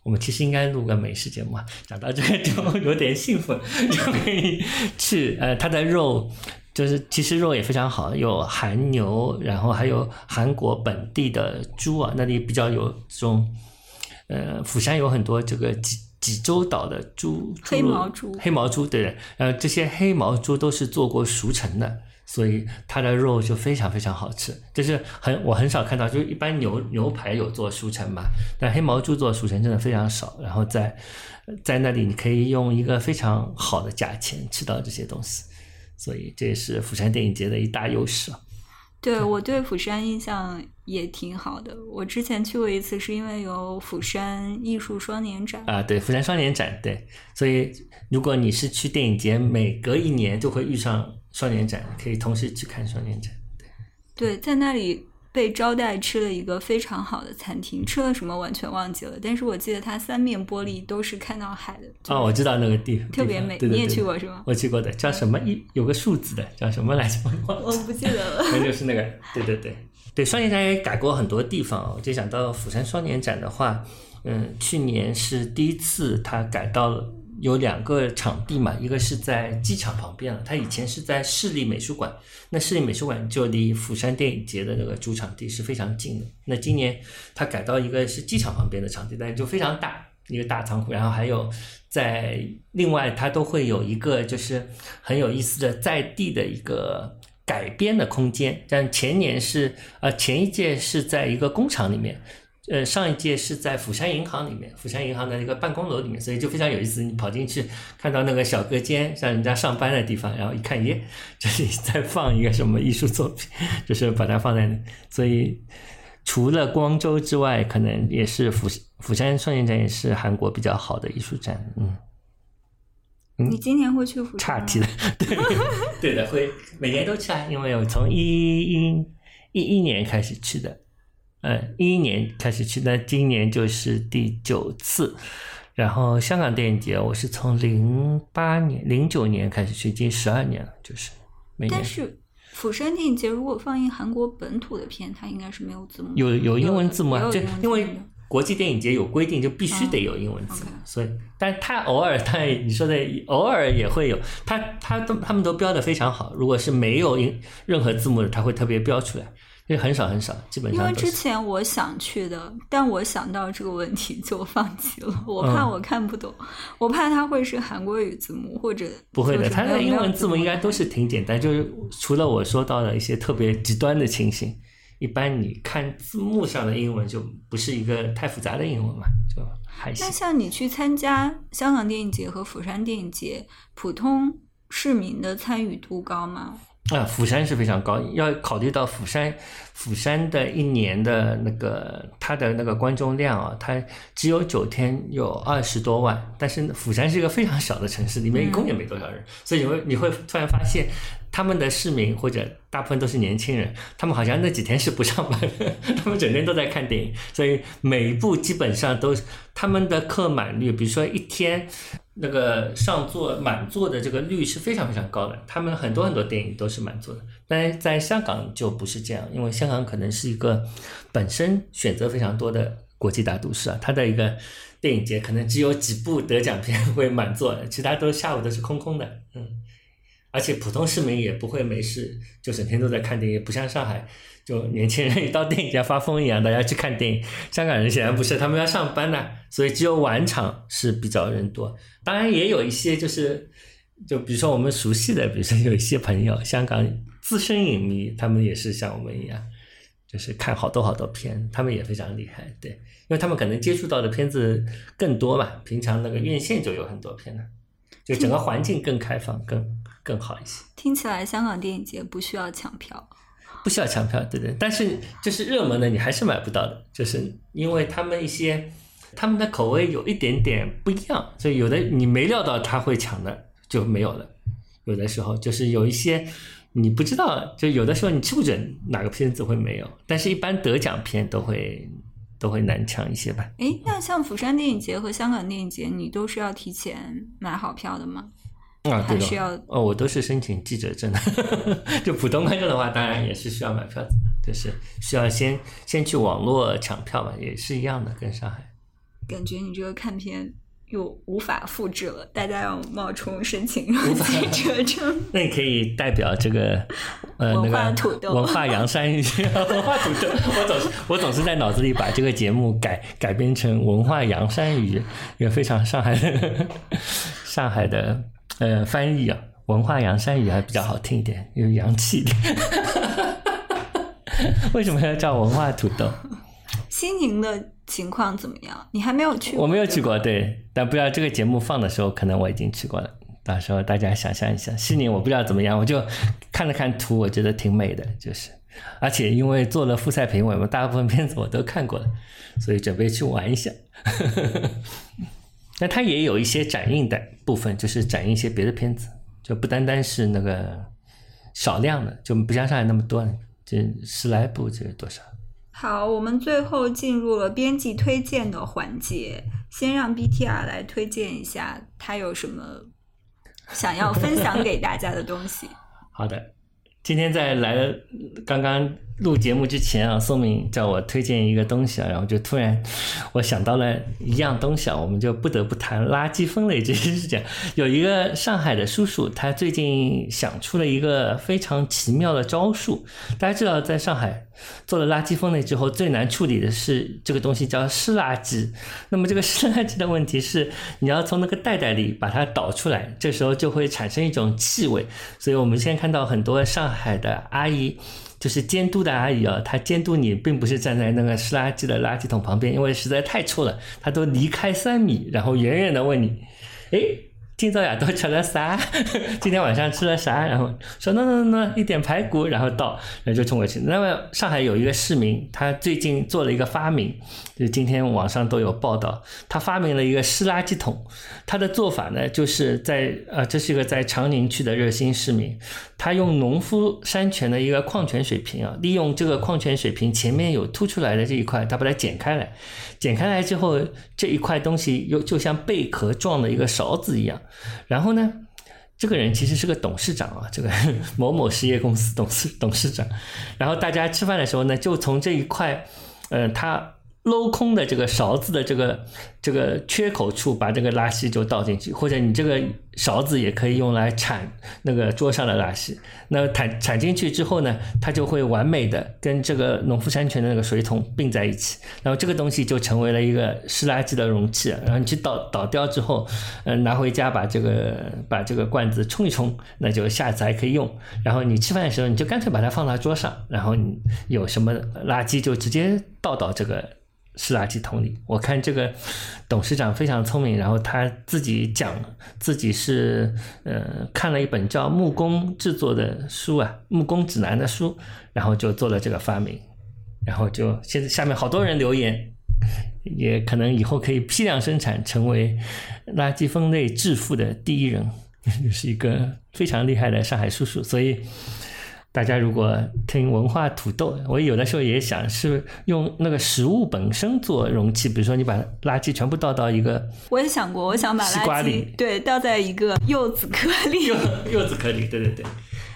我们其实应该录个美食节目啊，讲到这个就有点兴奋，就可以去呃它的肉就是其实肉也非常好，有韩牛，然后还有韩国本地的猪啊，那里比较有这种。呃，釜山有很多这个济济州岛的猪，黑毛猪，黑毛猪，对的。呃，这些黑毛猪都是做过熟成的，所以它的肉就非常非常好吃。就是很我很少看到，就是一般牛牛排有做熟成嘛，但黑毛猪做熟成真的非常少。然后在在那里你可以用一个非常好的价钱吃到这些东西，所以这也是釜山电影节的一大优势啊。对我对釜山印象也挺好的。我之前去过一次，是因为有釜山艺术双年展啊。对，釜山双年展，对。所以如果你是去电影节，每隔一年就会遇上双年展，可以同时去看双年展。对，在那里。被招待吃了一个非常好的餐厅，吃了什么完全忘记了，但是我记得它三面玻璃都是看到海的。哦，我知道那个地方特别美，你也去过是吗？我去过的，叫什么一有个数字的，叫什么来着？*laughs* 我不记得了。*laughs* 那就是那个，对对对对，双年展也改过很多地方。我就想到釜山双年展的话，嗯，去年是第一次它改到了。有两个场地嘛，一个是在机场旁边了，它以前是在市立美术馆，那市立美术馆就离釜山电影节的那个主场地是非常近的。那今年它改到一个是机场旁边的场地，但就非常大，一个大仓库，然后还有在另外它都会有一个就是很有意思的在地的一个改编的空间，但前年是呃前一届是在一个工厂里面。呃，上一届是在釜山银行里面，釜山银行的一个办公楼里面，所以就非常有意思。你跑进去看到那个小隔间，像人家上班的地方，然后一看，耶，这里 *laughs* 在放一个什么艺术作品，就是把它放在那。所以除了光州之外，可能也是釜釜山双年展也是韩国比较好的艺术展。嗯，你今年会去釜山？岔题了，*laughs* 对对的，会每年都去啊，因为我从一一一一年开始去的。嗯，一一年开始去，那今年就是第九次。然后香港电影节，我是从零八年、零九年开始去，已经十二年了，就是每年。但是釜山电影节如果放映韩国本土的片，它应该是没有字幕。有有英文字幕因为国际电影节有规定，就必须得有英文字幕。所以，但他偶尔，他你说的偶尔也会有，他他都他们都标的非常好。如果是没有英任何字幕的，他会特别标出来。因为很少很少，基本上。因为之前我想去的，但我想到这个问题就放弃了。我怕我看不懂，我怕它会是韩国语字幕或者不会的，它的英文字幕应该都是挺简单。就是除了我说到的一些特别极端的情形，一般你看字幕上的英文就不是一个太复杂的英文嘛，就还行。那像你去参加香港电影节和釜山电影节，普通市民的参与度高吗？啊，釜山是非常高，要考虑到釜山，釜山的一年的那个它的那个观众量啊，它只有九天有二十多万，但是釜山是一个非常小的城市，里面一共也没多少人，所以你会你会突然发现，他们的市民或者大部分都是年轻人，他们好像那几天是不上班的，*laughs* 他们整天都在看电影，所以每一部基本上都他们的客满率，比如说一天。那个上座满座的这个率是非常非常高的，他们很多很多电影都是满座的。但在香港就不是这样，因为香港可能是一个本身选择非常多的国际大都市啊，它的一个电影节可能只有几部得奖片会满座，其他都下午都是空空的，嗯，而且普通市民也不会没事就整天都在看电影，不像上海，就年轻人 *laughs* 一到电影节发疯一样，大家去看电影。香港人显然不是，他们要上班呢，所以只有晚场是比较人多。当然也有一些就是，就比如说我们熟悉的，比如说有一些朋友，香港资深影迷，他们也是像我们一样。就是看好多好多片，他们也非常厉害，对，因为他们可能接触到的片子更多嘛，平常那个院线就有很多片了，就整个环境更开放，更更好一些。听起来香港电影节不需要抢票，不需要抢票，对对，但是就是热门的你还是买不到的，就是因为他们一些他们的口味有一点点不一样，所以有的你没料到他会抢的就没有了，有的时候就是有一些。你不知道，就有的时候你吃不准哪个片子会没有，但是一般得奖片都会都会难抢一些吧。哎，那像釜山电影节和香港电影节，你都是要提前买好票的吗？啊，对的。要哦，我都是申请记者证的。*laughs* 就普通观众的话，当然也是需要买票子，就是需要先先去网络抢票吧，也是一样的，跟上海。感觉你这个看片。又无法复制了，大家要冒充申请记者证。*laughs* 那你可以代表这个呃那个文化 *laughs* 洋山语，文化土豆。我总是我总是在脑子里把这个节目改改编成文化洋山语，一个非常上海的上海的呃翻译啊，文化洋山语还比较好听一点，有洋气一点。*laughs* 为什么要叫文化土豆？西宁的。情况怎么样？你还没有去？我没有去过，对，但不知道这个节目放的时候，可能我已经去过了。到时候大家想象一下，西宁我不知道怎么样，我就看了看图，我觉得挺美的，就是，而且因为做了复赛评委嘛，大部分片子我都看过了，所以准备去玩一下。那它也有一些展映的部分，就是展映一些别的片子，就不单单是那个少量的，就不像上海那么多，就十来部，这多少？好，我们最后进入了编辑推荐的环节，先让 BTR 来推荐一下他有什么想要分享给大家的东西。*laughs* 好的，今天在来刚刚。录节目之前啊，宋敏叫我推荐一个东西啊，然后就突然我想到了一样东西啊，我们就不得不谈垃圾分类这件事情。有一个上海的叔叔，他最近想出了一个非常奇妙的招数。大家知道，在上海做了垃圾分类之后，最难处理的是这个东西叫湿垃圾。那么这个湿垃圾的问题是，你要从那个袋袋里把它倒出来，这时候就会产生一种气味。所以我们现在看到很多上海的阿姨。就是监督的阿姨啊，她监督你，并不是站在那个湿垃圾的垃圾桶旁边，因为实在太臭了，她都离开三米，然后远远的问你，哎。今早夜到吃了啥？*laughs* 今天晚上吃了啥？然后说那那那一点排骨，然后倒，然后就冲过去。那么上海有一个市民，他最近做了一个发明，就今天网上都有报道，他发明了一个湿垃圾桶。他的做法呢，就是在呃，这是一个在长宁区的热心市民，他用农夫山泉的一个矿泉水瓶啊，利用这个矿泉水瓶前面有凸出来的这一块，他把它剪开来，剪开来之后，这一块东西又就像贝壳状的一个勺子一样。然后呢，这个人其实是个董事长啊，这个 *laughs* 某某实业公司董事董事长。然后大家吃饭的时候呢，就从这一块，呃，他。镂空的这个勺子的这个这个缺口处，把这个垃圾就倒进去，或者你这个勺子也可以用来铲那个桌上的垃圾。那铲铲进去之后呢，它就会完美的跟这个农夫山泉的那个水桶并在一起，然后这个东西就成为了一个湿垃圾的容器。然后你去倒倒掉之后，嗯，拿回家把这个把这个罐子冲一冲，那就下次还可以用。然后你吃饭的时候，你就干脆把它放到桌上，然后你有什么垃圾就直接倒到这个。是垃圾桶里，我看这个董事长非常聪明，然后他自己讲自己是呃看了一本叫《木工制作的书》啊，《木工指南》的书，然后就做了这个发明，然后就现在下面好多人留言，也可能以后可以批量生产，成为垃圾分类致富的第一人，*laughs* 是一个非常厉害的上海叔叔，所以。大家如果听文化土豆，我有的时候也想是用那个食物本身做容器，比如说你把垃圾全部倒到一个，我也想过，我想把西瓜里。对倒在一个柚子壳里，柚 *laughs* 柚子壳里，对对对，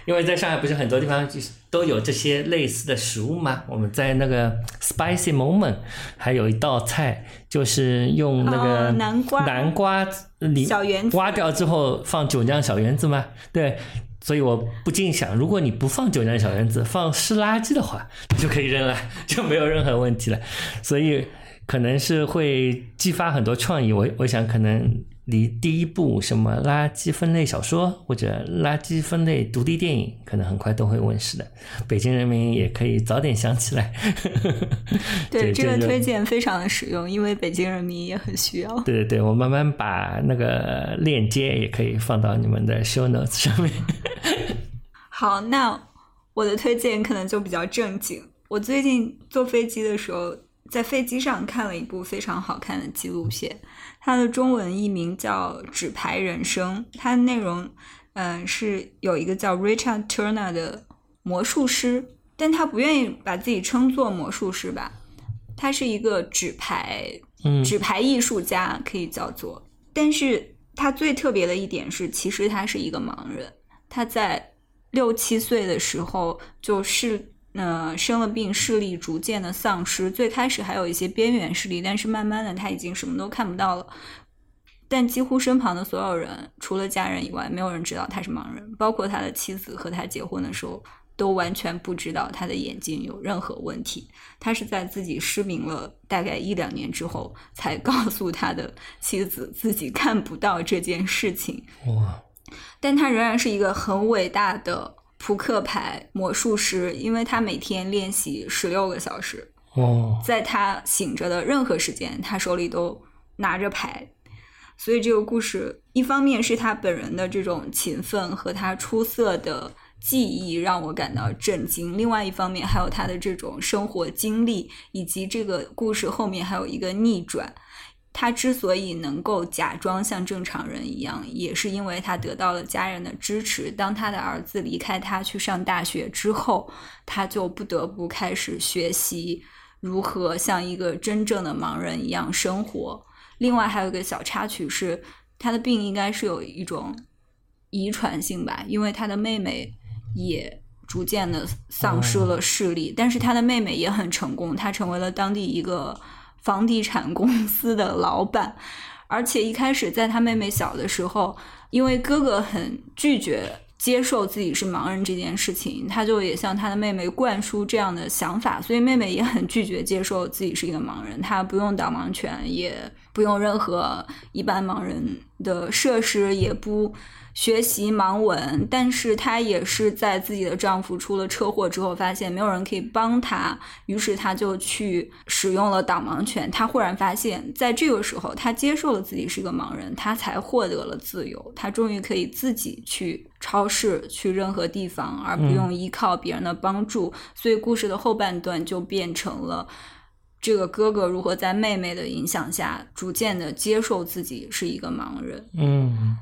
因为在上海不是很多地方就是都有这些类似的食物吗？我们在那个 Spicy Moment 还有一道菜，就是用那个哦南瓜。南瓜里小圆子。挖掉之后放酒酿小圆子吗，对。所以我不禁想，如果你不放酒酿小圆子，放湿垃圾的话，就可以扔了，就没有任何问题了。所以可能是会激发很多创意。我我想可能离第一部什么垃圾分类小说或者垃圾分类独立电影，可能很快都会问世的。北京人民也可以早点想起来。*laughs* 对这个推荐非常的实用，因为北京人民也很需要。对对对，我慢慢把那个链接也可以放到你们的 show notes 上面。*laughs* 好，那我的推荐可能就比较正经。我最近坐飞机的时候，在飞机上看了一部非常好看的纪录片，它的中文译名叫《纸牌人生》，它的内容，嗯、是有一个叫 Richard Turner 的魔术师，但他不愿意把自己称作魔术师吧，他是一个纸牌嗯纸牌艺术家，可以叫做。但是他最特别的一点是，其实他是一个盲人。他在六七岁的时候就视呃生了病，视力逐渐的丧失。最开始还有一些边缘视力，但是慢慢的他已经什么都看不到了。但几乎身旁的所有人，除了家人以外，没有人知道他是盲人，包括他的妻子和他结婚的时候，都完全不知道他的眼睛有任何问题。他是在自己失明了大概一两年之后，才告诉他的妻子自己看不到这件事情。哇，但他仍然是一个很伟大的扑克牌魔术师，因为他每天练习十六个小时，哦，在他醒着的任何时间，他手里都拿着牌。所以这个故事，一方面是他本人的这种勤奋和他出色的技艺让我感到震惊；另外一方面，还有他的这种生活经历，以及这个故事后面还有一个逆转。他之所以能够假装像正常人一样，也是因为他得到了家人的支持。当他的儿子离开他去上大学之后，他就不得不开始学习如何像一个真正的盲人一样生活。另外还有一个小插曲是，他的病应该是有一种遗传性吧，因为他的妹妹也逐渐的丧失了视力，但是他的妹妹也很成功，她成为了当地一个房地产公司的老板，而且一开始在他妹妹小的时候，因为哥哥很拒绝。接受自己是盲人这件事情，他就也向他的妹妹灌输这样的想法，所以妹妹也很拒绝接受自己是一个盲人。她不用导盲犬，也不用任何一般盲人的设施，也不学习盲文。但是她也是在自己的丈夫出了车祸之后，发现没有人可以帮她，于是她就去使用了导盲犬。她忽然发现，在这个时候，她接受了自己是个盲人，她才获得了自由。她终于可以自己去超市，去任何地方，而不用依靠别人的帮助。所以故事的后半段就变成了。这个哥哥如何在妹妹的影响下，逐渐的接受自己是一个盲人，嗯，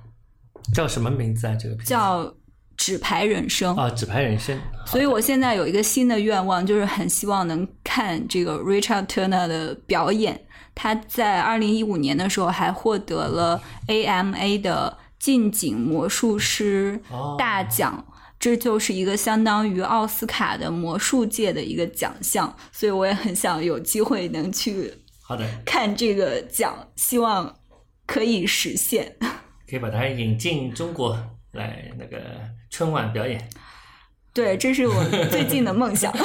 叫什么名字啊？这个片叫《纸牌人生》。啊，纸牌人生。所以我现在有一个新的愿望，就是很希望能看这个 Richard Turner 的表演。他在二零一五年的时候还获得了 AMA 的近景魔术师大奖。这就是一个相当于奥斯卡的魔术界的一个奖项，所以我也很想有机会能去好的，看这个奖，希望可以实现。可以把它引进中国来那个春晚表演。对，这是我最近的梦想。*laughs*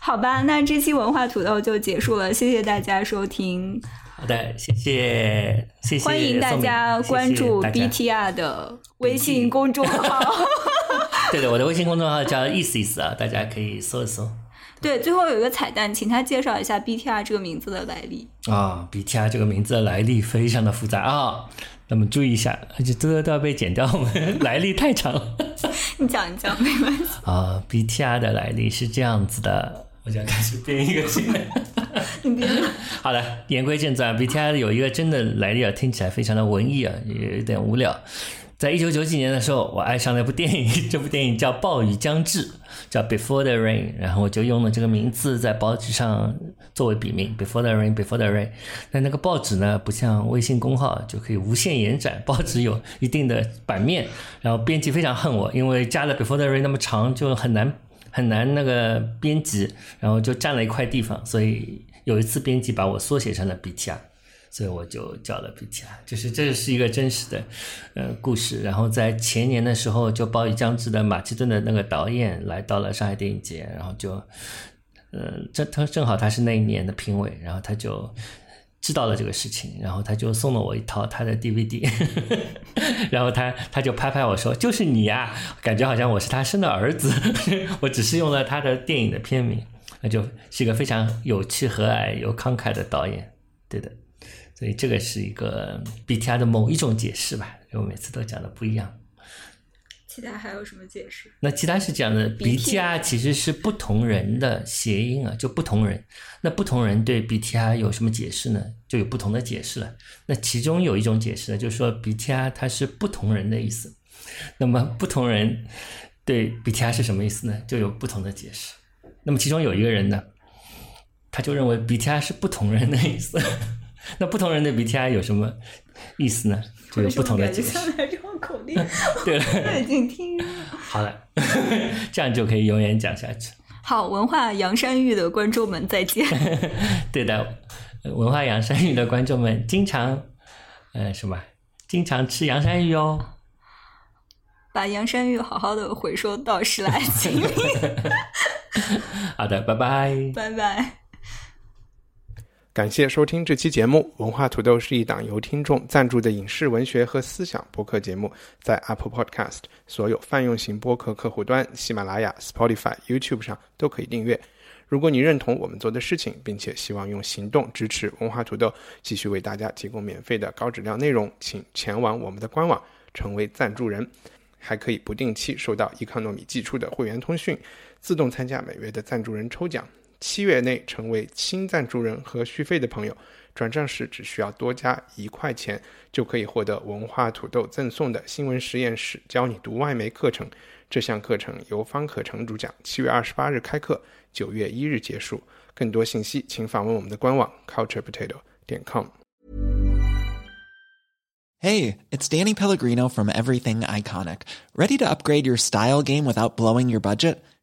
好吧，那这期文化土豆就结束了，谢谢大家收听，好的，谢谢，谢谢，欢迎大家关注 BTR 的微信公众号。*laughs* 对的，我的微信公众号叫意思意思啊，大家可以搜一搜。对，最后有一个彩蛋，请他介绍一下 BTR 这个名字的来历。啊、b t r 这个名字的来历非常的复杂啊，那么注意一下，而且这个都要被剪掉，我们来历太长了。*laughs* 你讲一讲，没关系。啊、b t r 的来历是这样子的，我想开始编一个新的。*laughs* 你别 *laughs* 好的，言归正传，BTR 有一个真的来历啊，听起来非常的文艺啊，也有点无聊。在一九九几年的时候，我爱上了一部电影，*laughs* 这部电影叫《暴雨将至》，叫《Before the Rain》，然后我就用了这个名字在报纸上作为笔名，《Before the Rain》，《Before the Rain》。但那个报纸呢，不像微信公号就可以无限延展，报纸有一定的版面，然后编辑非常恨我，因为加了《Before the Rain》那么长，就很难很难那个编辑，然后就占了一块地方，所以有一次编辑把我缩写成了 BTR。所以我就叫了 BTR，就是这是一个真实的，呃，故事。然后在前年的时候，就暴雨将至的马其顿的那个导演来到了上海电影节，然后就，呃，正他正好他是那一年的评委，然后他就知道了这个事情，然后他就送了我一套他的 DVD，*laughs* 然后他他就拍拍我说：“就是你呀！”感觉好像我是他生的儿子，*laughs* 我只是用了他的电影的片名，那就是一个非常有趣、和蔼又慷慨的导演，对的。所以这个是一个 BTR 的某一种解释吧，我每次都讲的不一样。其他还有什么解释？那其他是讲的 BTR 其实是不同人的谐音啊，就不同人。那不同人对 BTR 有什么解释呢？就有不同的解释了。那其中有一种解释呢，就是说 BTR 它是不同人的意思。那么不同人对 BTR 是什么意思呢？就有不同的解释。那么其中有一个人呢，他就认为 BTR 是不同人的意思。那不同人的 BTI 有什么意思呢？就有不同的解释。口令，*laughs* 对了，已经听了。好了，这样就可以永远讲下去。好，文化阳山芋的观众们再见。*laughs* 对的，文化阳山芋的观众们经常，呃，什么？经常吃洋山芋哦。把洋山芋好好的回收到十来斤。*laughs* 好的，拜拜。拜拜。感谢收听这期节目。文化土豆是一档由听众赞助的影视文学和思想播客节目，在 Apple Podcast 所有泛用型播客客户端、喜马拉雅、Spotify、YouTube 上都可以订阅。如果你认同我们做的事情，并且希望用行动支持文化土豆继续为大家提供免费的高质量内容，请前往我们的官网成为赞助人，还可以不定期收到伊康糯米寄出的会员通讯，自动参加每月的赞助人抽奖。七月内成为新赞助人和续费的朋友，转账时只需要多加一块钱，就可以获得文化土豆赠送的新闻实验室教你读外媒课程。这项课程由方可成主讲，七月二十八日开课，九月一日结束。更多信息请访问我们的官网 culturepotato 点 com。Hey, it's Danny Pellegrino from Everything Iconic. Ready to upgrade your style game without blowing your budget?